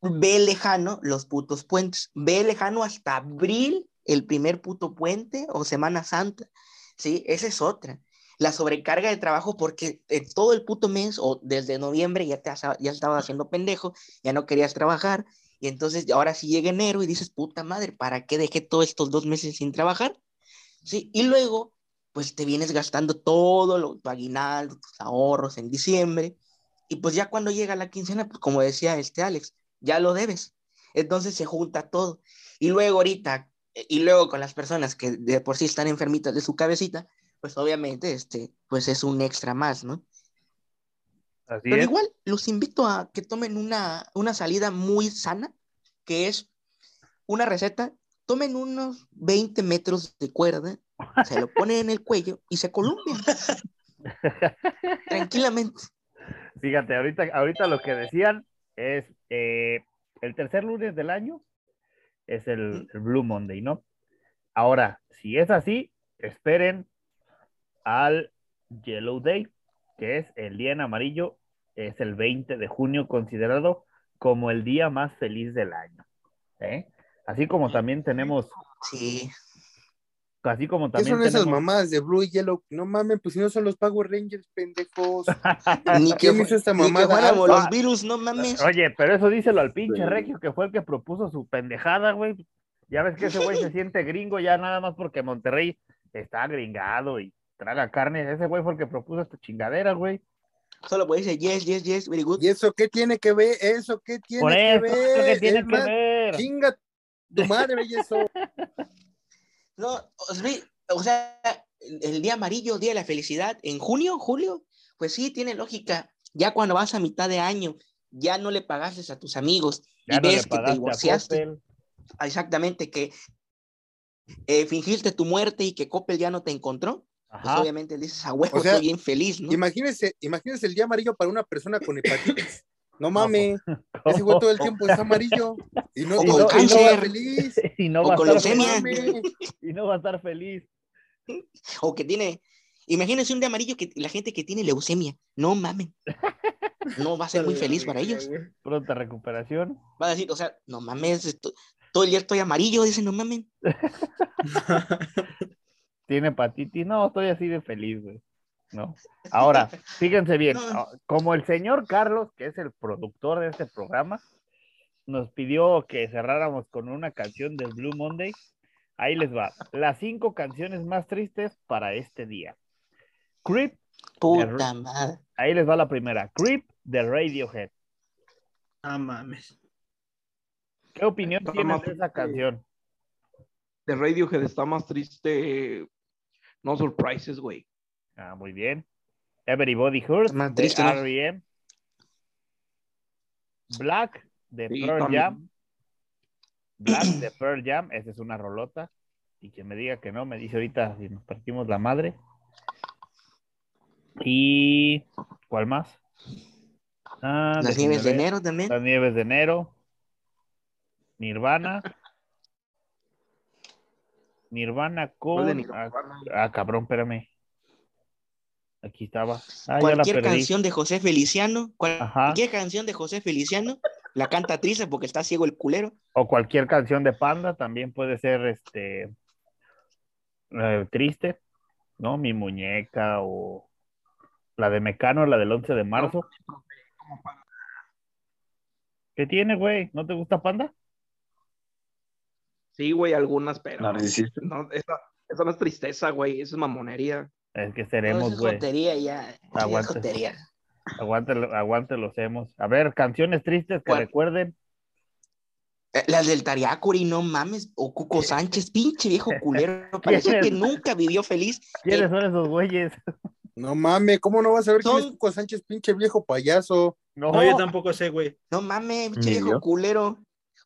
ve lejano los putos puentes, ve lejano hasta abril el primer puto puente o Semana Santa, ¿sí? Esa es otra. La sobrecarga de trabajo porque en todo el puto mes o desde noviembre ya, te ya estabas haciendo pendejo, ya no querías trabajar y entonces ahora sí llega enero y dices, puta madre, ¿para qué dejé todos estos dos meses sin trabajar? ¿Sí? Y luego, pues te vienes gastando todo lo, tu aguinaldo, tus ahorros en diciembre y pues ya cuando llega la quincena, pues como decía este Alex, ya lo debes. Entonces se junta todo. Y luego ahorita, y luego con las personas que de por sí están enfermitas de su cabecita, pues obviamente este, pues es un extra más, ¿no? Así Pero es. igual los invito a que tomen una, una salida muy sana, que es una receta, tomen unos 20 metros de cuerda, se lo ponen en el cuello y se columpian. Tranquilamente. Fíjate, ahorita, ahorita lo que decían es eh, el tercer lunes del año es el, el Blue Monday, ¿no? Ahora, si es así, esperen al Yellow Day, que es el día en amarillo, es el 20 de junio, considerado como el día más feliz del año. ¿eh? Así como también tenemos, Sí. así como ¿Qué también son esas tenemos, mamadas de Blue y Yellow? No mames, pues si no son los Power Rangers, pendejos. [laughs] Ni que, ¿Quién fu- hizo esta ni que mamada? Ah. los virus, no mames. Oye, pero eso díselo al pinche Regio, que fue el que propuso su pendejada, güey. Ya ves que ese güey se [laughs] siente gringo ya nada más porque Monterrey está gringado y traga carne. Ese güey fue el que propuso esta chingadera, güey. Solo puede decir yes, yes, yes, very good. ¿Y eso qué tiene que ver? ¿Eso qué tiene Por que eso ver? es lo que tiene Es que más, ver. Chinga tu [laughs] madre, eso. No, o sea, o sea, el día amarillo, día de la felicidad, en junio, julio, pues sí, tiene lógica. Ya cuando vas a mitad de año, ya no le pagaste a tus amigos Ya y no ves que te divorciaste. Exactamente, que eh, fingiste tu muerte y que Coppel ya no te encontró. Pues obviamente dices, a huevo, O sea, estoy bien feliz, ¿no? Imagínese, imagínese el día amarillo para una persona con hepatitis. No pues, [laughs] mames, ese güey todo el tiempo está amarillo. Y no, y no- y no cáncer. va feliz. [laughs] y no O va a con estar leucemia. feliz. Y no va a estar feliz. O que tiene, imagínense un día amarillo que la gente que tiene leucemia, no mamen. No va a ser muy [laughs] feliz para ellos. Pronta recuperación. Va a decir, o sea, no mames, esto- todo el día estoy amarillo, dicen, no mamen. Tiene hepatitis. No, estoy así de feliz, güey. No. Ahora, fíjense bien, [laughs] No. ah, como el señor Carlos, que es el productor de este programa, nos pidió que cerráramos con una canción de Blue Monday, ahí les va. Las cinco canciones más tristes para este día. Creep, Puta madre. ahí les va la primera. Creep de Radiohead. Ah, mames. ¿Qué opinión Está más de esa canción? De Radiohead está más triste. No surprises, güey. Ah, muy bien. Everybody Hurts de triste, ¿no? R.E.M. Black de Sí, Pearl también. Jam. Black de Pearl Jam, esa es una rolota. Y que me diga que no, me dice ahorita si nos partimos la madre. Y ¿cuál más? Ah, Las nieves de enero también. Las nieves de enero. Nirvana. Nirvana ¿Cuál de con. Nirvana? Ah, ah, cabrón, espérame. Aquí estaba. Ah, Cualquier canción de José Feliciano, Ajá. cualquier canción de José Feliciano La canta triste porque está ciego el culero. O cualquier canción de Panda también puede ser este eh, triste, ¿no? Mi muñeca o la de Mecano, la del 11 de marzo. ¿Qué tiene, güey? ¿No te gusta Panda? Sí, güey, algunas, pero. Narcisista. No, esa, esa no es tristeza, güey, eso es mamonería. Es que seremos, es güey. jotería ya. es Aguante. Aguante, aguante los hemos. A ver, canciones tristes que ¿Cuál? recuerden. Eh, Las del Tariacuri, no mames. O Cuco Sánchez, pinche viejo culero. [laughs] Parece es? que nunca vivió feliz. ¿Quiénes son esos güeyes? [laughs] No mames, ¿cómo no vas a ver quién es Son- Cuco Sánchez, pinche viejo payaso? No, No, yo tampoco sé, güey. No mames, pinche viejo yo. culero.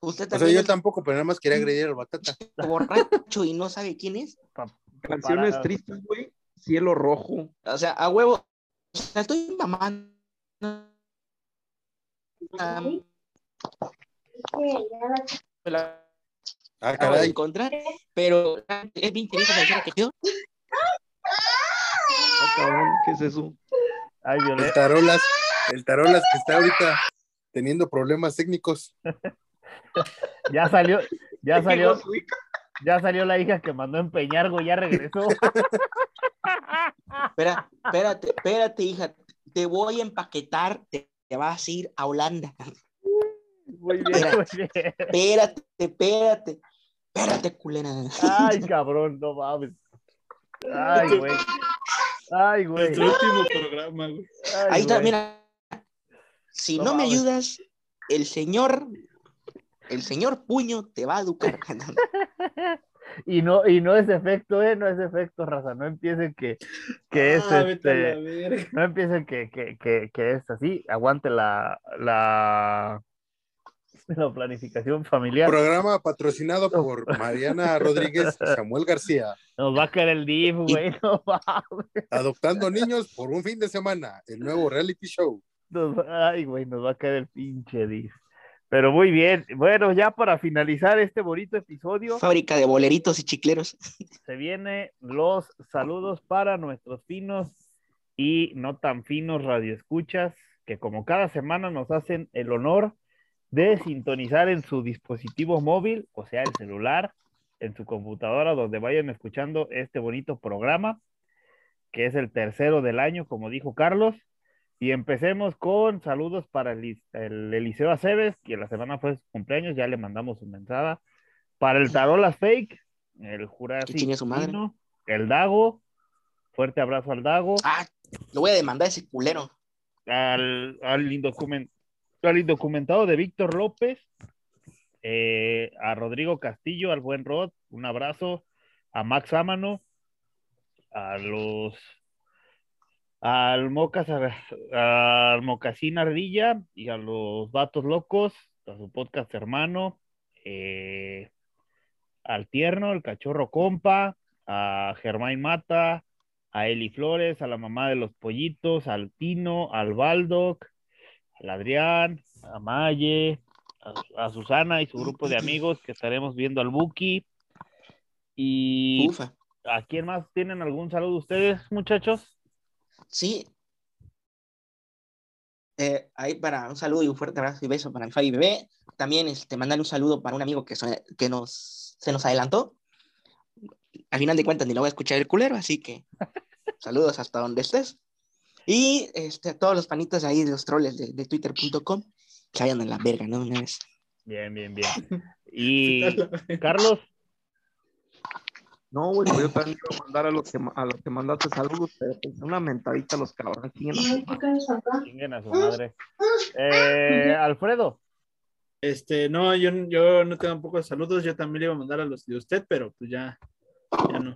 Usted O sea, también yo es tampoco, pero nada más quería agredir al batata. borracho y no sabe quién es. Canciones Para- tristes, güey. Cielo rojo. O sea, a huevo. O sea, estoy mamando. Am, la Ah, acabo de caray. encontrar, pero es bien la que yo. Ah, cabrón, ¿qué es eso? Ay, El tarolas, el tarolas que está ahorita teniendo problemas técnicos. [laughs] Ya salió, ya [laughs] salió, ya salió la hija que mandó a empeñar, güey, ya regresó. [laughs] Espera, espérate, espérate, hija. Te voy a empaquetar, te, te vas a ir a Holanda. Muy bien, muy bien. Espérate, espérate. Espérate, culera. Ay, cabrón, no mames. Ay, güey. Ay, güey. Nuestro último programa, güey. Ay, Ahí está, güey. mira. Si No no, me ayudas, el señor, el señor puño te va a educar. [laughs] Y no, y no es efecto, eh, no es efecto, raza. No empiecen que, que es Ah, este. No empiecen que, que, que, que es así. Aguante la, la, la planificación familiar. Programa patrocinado por Mariana Rodríguez y Samuel García. Nos va a caer el DIF, güey. [laughs] No. Adoptando niños por un fin de semana. El nuevo reality show. Nos ay, güey, nos va a caer el pinche DIF. Pero muy bien. Bueno, ya para finalizar este bonito episodio, Fábrica de boleritos y chicleros. se vienen los saludos para nuestros finos y no tan finos radioescuchas, que como cada semana nos hacen el honor de sintonizar en su dispositivo móvil, o sea, el celular, en su computadora, donde vayan escuchando este bonito programa, que es el tercero del año, como dijo Carlos. Y empecemos con saludos para el, el Eliseo Aceves, que la semana fue su cumpleaños, ya le mandamos un mensaje. Para el Tarolas Fake, el Jurásico, su madre. El Dago, fuerte abrazo al Dago, Ah, lo voy a demandar a ese culero. al, al, indocumen- al indocumentado de Víctor López, eh, a Rodrigo Castillo, al buen Rod, un abrazo, a Max Ámano, a los al Mocas, al Mocasín Ardilla y a los Vatos Locos, a su podcast hermano, eh, al Tierno, el Cachorro Compa, a Germán Mata, a Eli Flores, a la mamá de los pollitos, al Tino, al Baldoc, al Adrián, a Maye, a, a Susana y su grupo de amigos que estaremos viendo al Buki. Y Ufa. ¿a quién más tienen algún saludo ustedes, muchachos? Sí. Eh, ahí para un saludo y un fuerte abrazo y beso para mi Fabi Bebé. También este, mandarle un saludo para un amigo que, so- que nos, se nos adelantó. Al final de cuentas ni lo voy a escuchar el culero, así que [laughs] saludos hasta donde estés. Y este, a todos los panitas ahí de los troles de, de twitter.com que vayan en la verga, ¿no? Una vez. Bien, bien, bien. [laughs] Y Carlos, No, güey, pues yo también iba a mandar a los que, a los que mandaste saludos, pero pues una mentadita a los cabrones. chinguen a su madre. chinguen a su madre. Eh, Alfredo, Este, no, yo, yo no tengo pocos saludos, yo también le iba a mandar a los de usted, pero pues ya, ya no.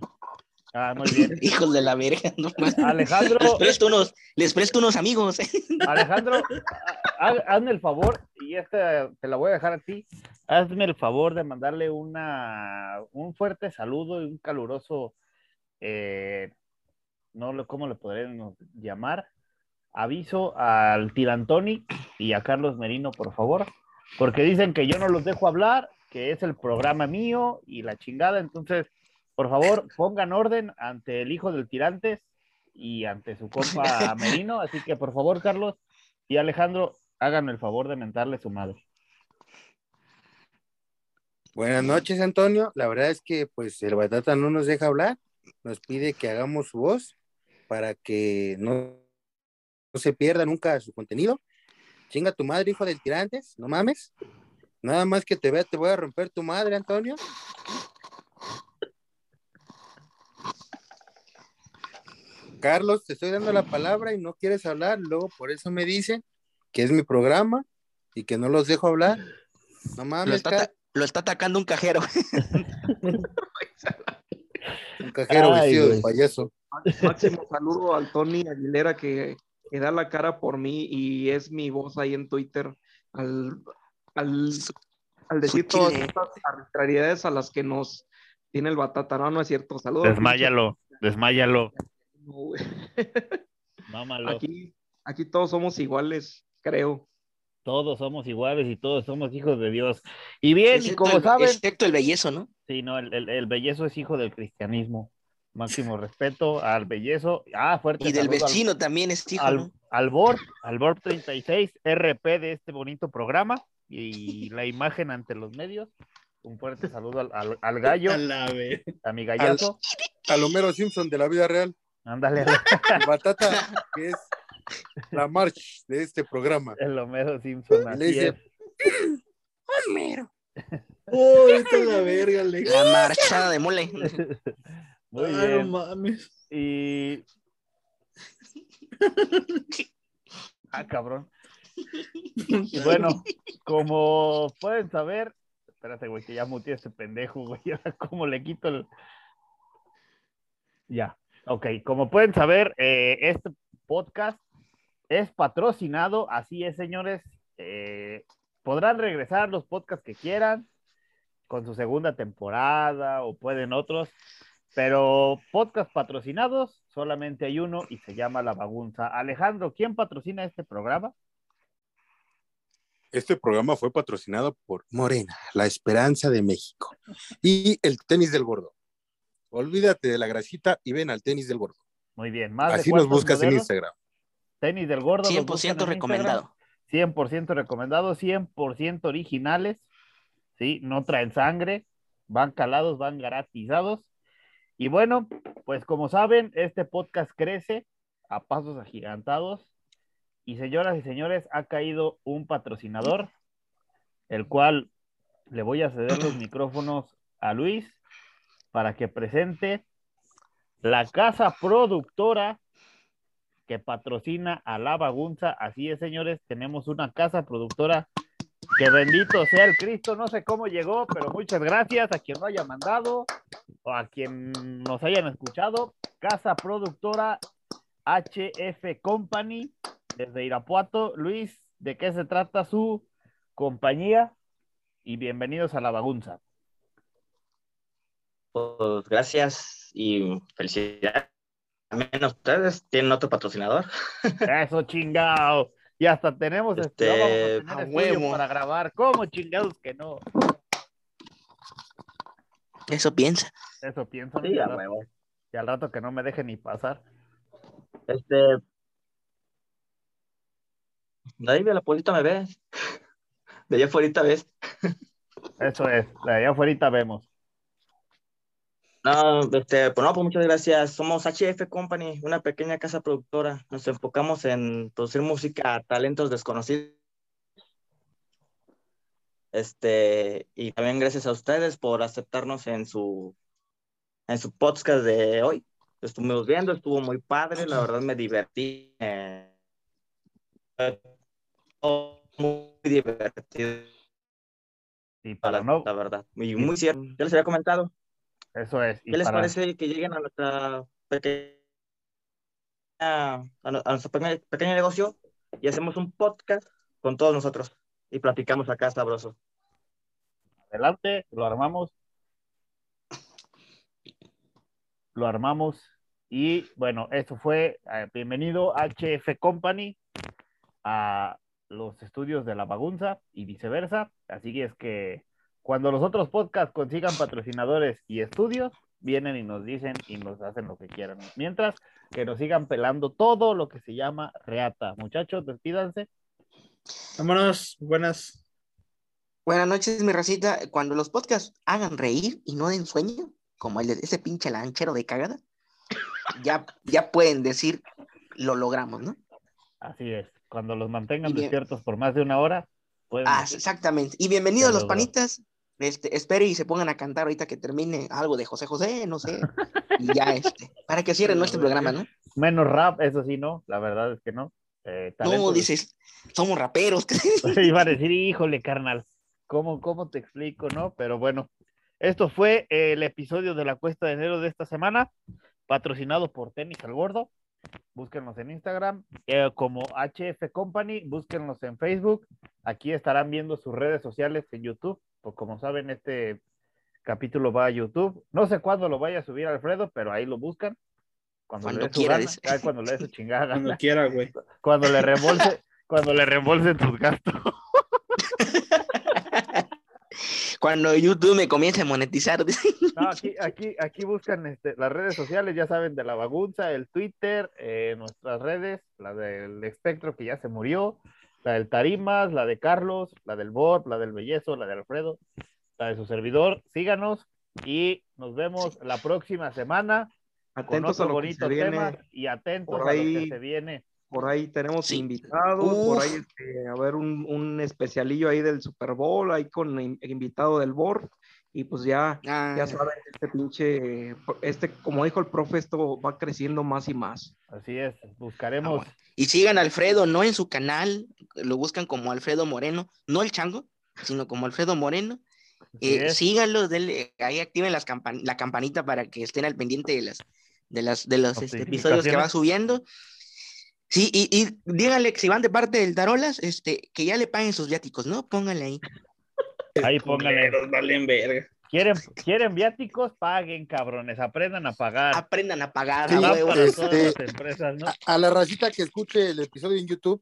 Ah, muy bien. [laughs] Hijos de la verga, no. Alejandro, Les presto unos, les presto unos amigos. [laughs] Alejandro, ha- ha- hazme el favor, y esta te la voy a dejar a ti, hazme el favor de mandarle una, un fuerte saludo y un caluroso, eh, no lo, ¿cómo le podríamos llamar? Aviso al Tirantoni y a Carlos Merino, por favor, porque dicen que yo no los dejo hablar, que es el programa mío y la chingada, entonces, por favor, pongan orden ante el hijo del Tirantes y ante su compa [laughs] Merino, así que por favor, Carlos y Alejandro, háganme el favor de mentarle su madre. Buenas noches, Antonio. La verdad es que pues el Batata no nos deja hablar, nos pide que hagamos su voz para que no, no se pierda nunca su contenido. Chinga tu madre, hijo del tirantes, no mames. Nada más que te vea, te voy a romper tu madre, Antonio. Carlos, te estoy dando la palabra y no quieres hablar, luego por eso me dicen que es mi programa y que no los dejo hablar. No Lo mames, está, lo está atacando un cajero. [laughs] un cajero Ay, vestido de payaso. Máximo saludo al Tony Aguilera que, que da la cara por mí y es mi voz ahí en Twitter al, al, al decir Su todas estas arbitrariedades a las que nos tiene el batata. No, no es cierto. Saludos. Desmáyalo, desmáyalo. [laughs] No, güey. Mámalo. Aquí, aquí todos somos iguales, creo. Todos somos iguales y todos somos hijos de Dios. Y bien, Excepto como el- saben, Excepto el bellezo, ¿no? sí, no, el, el, el bellezo es hijo del cristianismo. Máximo respeto al bellezo. Ah, fuerte Y del al- vecino también es hijo, al, ¿no? al Borb, al Borb 36, RP de este bonito programa y la imagen ante los medios. Un fuerte saludo al, al, al gallo, [laughs] A la vez. a mi gallazo. Al Homero Simpson de la vida real. Ándale, Batata, que es la march de este programa. el Homero Simpson. Le Así dice. Homero. Uy, está la verga, Alex. La marchada de mole. [laughs] Muy Ah, no mames. Y. Ah, cabrón. Y [laughs] bueno, como pueden saber, espérate, güey, que ya muteé a este pendejo, güey. [laughs] ¿Cómo le quito el. Ya, ok. Como pueden saber, eh, este podcast es patrocinado, así es, señores. Eh, podrán regresar los podcasts que quieran con su segunda temporada o pueden otros, pero podcast patrocinados solamente hay uno y se llama La Bagunza. Alejandro, ¿quién patrocina este programa? Este programa fue patrocinado por Morena, la esperanza de México. Y el tenis del gordo. Olvídate de la grasita y ven al tenis del gordo. Muy bien, más de Así nos buscas en? Instagram. Tenis del gordo. los buscan 100% en recomendado. Instagram. 100% recomendado, 100% originales, ¿sí? No traen sangre, van calados, van garatizados. Y bueno, pues como saben, este podcast crece a pasos agigantados. Y señoras y señores, ha caído un patrocinador, el cual le voy a ceder los micrófonos a Luis para que presente la casa productora que patrocina a La Bagunza. Así es, señores, tenemos una casa productora que bendito sea el Cristo. No sé cómo llegó, pero muchas gracias a quien lo haya mandado o a quien nos hayan escuchado. Casa productora HF Company desde Irapuato. Luis, ¿de qué se trata su compañía? Y bienvenidos a La Bagunza. Pues gracias y felicidades. También a ustedes tienen otro patrocinador. [laughs] Eso chingado. Y hasta tenemos Este, este, vamos a tener huevo. para grabar. ¿Cómo chingados que no? Eso piensa. Eso pienso. ¿no? Sí, y, a al rato, huevo. y al rato que no me deje ni pasar. Este. De ahí de la puerta me ves. [laughs] De allá afuera ves. Eso es. De allá afuera vemos. No, este, pues no, pues muchas gracias. Somos HF Company, una pequeña casa productora. Nos enfocamos en producir música a talentos desconocidos. Este, y también gracias a ustedes por aceptarnos en su, en su podcast de hoy. Estuvimos viendo, estuvo muy padre, la verdad me divertí. eh, muy divertido, Y para la, no, la verdad. Y muy cierto. Ya les había comentado. Eso es. Y ¿Qué les para, parece que lleguen a nuestra pequeña, a, nu- a nuestro pequeño, pequeño negocio y hacemos un podcast con todos nosotros y platicamos acá sabroso? adelante, lo armamos. Lo armamos. Y bueno, eso fue. eh, bienvenido HF Company a los estudios de la bagunza y viceversa. Así que es que cuando los otros podcasts consigan patrocinadores y estudios, vienen y nos dicen y nos hacen lo que quieran. Mientras que nos sigan pelando todo lo que se llama reata. Muchachos, despídanse. Vámonos, buenas. Buenas noches, mi racita. Cuando los podcasts hagan reír y no den sueño, como el de ese pinche lanchero de cagada, ya, ya pueden decir, lo logramos, ¿no? Así es. Cuando los mantengan bien. despiertos por más de una hora, pueden Ah, exactamente. Y bienvenidos los logró. panitas. Este, espero y se pongan a cantar ahorita que termine algo de José José, no sé. [laughs] Y ya, este, para que cierren nuestro programa, ¿no? menos rap, eso sí, no. La verdad es que no. Eh, No, dices, somos raperos. [laughs] [laughs] Iba a decir, híjole, carnal, ¿cómo, ¿cómo te explico, no? Pero bueno, esto fue el episodio de la cuesta de enero de esta semana, patrocinado por Tenis al Gordo. Búsquenlos en Instagram eh, como HF Company, búsquenlos en Facebook. Aquí estarán viendo sus redes sociales en YouTube. Pues como saben, este capítulo va a YouTube. No sé cuándo lo vaya a subir Alfredo, pero ahí lo buscan. Cuando, Cuando le dé su quiera, gana, dice. ay, cuando le dé su chingada Cuando gana, quiera, güey. cuando le reembolse, cuando le reembolsen tus gastos. [laughs] Cuando YouTube me comience a monetizar. [laughs] No, aquí, aquí, aquí buscan este, las redes sociales, ya saben, de la bagunza, el Twitter, eh, nuestras redes, la del espectro que ya se murió, la del Tarimas, la de Carlos, la del Bor, la del Bellezo, la de Alfredo, la de su servidor. Síganos y nos vemos la próxima semana con Atentos a otro lo que bonito tema viene. y atentos Por a lo que se viene. Por ahí tenemos Sí. invitados, por Uf. ahí este, a ver un, un especialillo ahí del Super Bowl, ahí con in- invitado del board. Y pues ya, Ah, ya saben, este pinche, este, como dijo el profe, esto va creciendo más y más. Así es, buscaremos. Ah, Y sigan a Alfredo, no en su canal, lo buscan como Alfredo Moreno, no el chango, sino como Alfredo Moreno. Eh, denle- ahí activen las campan- la campanita para que estén al pendiente de las de las de los este, episodios que va subiendo. Sí, y, y díganle que si van de parte del Tarolas, este, que ya le paguen sus viáticos, ¿no? Pónganle ahí. Ahí pónganle. Valen verga. ¿Quieren, ¿Quieren viáticos? Paguen, cabrones, aprendan a pagar. Aprendan a pagar, Sí, a huevo. para este- todas las empresas, ¿no? A, a la racita que escuche el episodio en YouTube,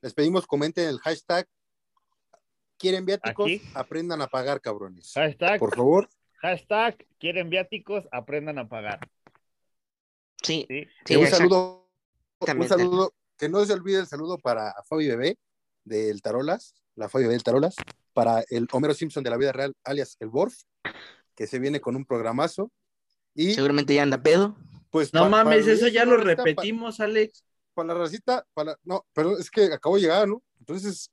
les pedimos comenten el hashtag. ¿Quieren viáticos? Aquí. Aprendan a pagar, cabrones. Hashtag, Por favor. hashtag, quieren viáticos, aprendan a pagar. Sí, ¿sí? sí, un exacto. saludo, un saludo, que no se olvide el saludo para Fabi Bebé del Tarolas, la Fabi Bebé del Tarolas, para el Homero Simpson de la vida real, alias el Borf, que se viene con un programazo. Y Seguramente ya anda pedo. pues No pa- mames, para- eso ya lo repetimos, Alex. Para, la racita, para, no, pero es que acabo de llegar, ¿no? Entonces,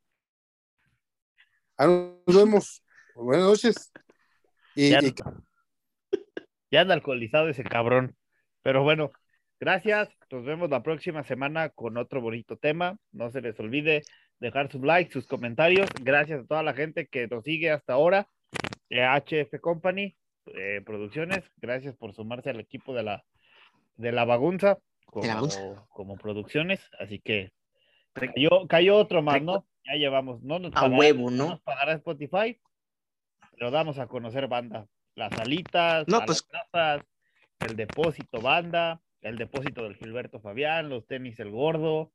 ah, nos vemos. Buenas noches. Y, Ya, y ya anda alcoholizado ese cabrón. Pero bueno, gracias. Nos vemos la próxima semana con otro bonito tema. No se les olvide dejar sus likes, sus comentarios. Gracias a toda la gente que nos sigue hasta ahora. Eh, HF Company eh, Producciones, gracias por sumarse al equipo de la, de la bagunza como, De la bagunza. como producciones. Así que cayó, cayó otro más, ¿no? Ya llevamos. No nos A pagará- huevo, no ¿no? nos pagará Spotify, pero damos a conocer banda. Las alitas, No, pues- las tazas, el depósito banda, el depósito del Gilberto Fabián, los tenis el gordo,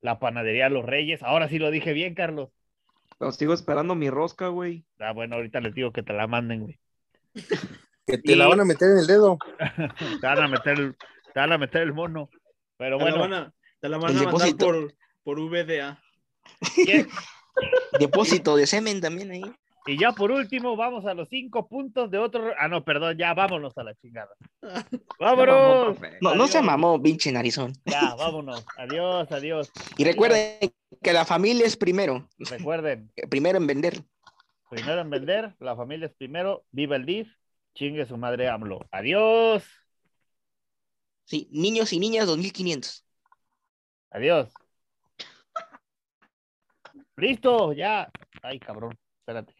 la panadería Los Reyes. Ahora sí lo dije bien, Carlos. Pero sigo esperando mi rosca, güey. Ah, bueno, ahorita les digo que te la manden, güey. que te la van a meter en el dedo. [laughs] Te van a meter el, te van a meter el mono. Pero Te la van bueno, a, te la van a mandar depósito. por, por VDA. ¿quién- Depósito de semen también ahí. Y ya por último, vamos a los cinco puntos de otro. Ah, no, perdón, ya vámonos a la chingada. [laughs] ¡Vámonos! No, no se mamó, pinche narizón. Ya, vámonos. Adiós, adiós. Y recuerden que la familia es primero. Recuerden, [laughs] Primero en vender. primero en vender, la familia es primero, viva el DIF, chingue su madre AMLO. Adiós, Sí, niños y niñas 2500. adiós. Listo, ya. Ay, cabrón, espérate.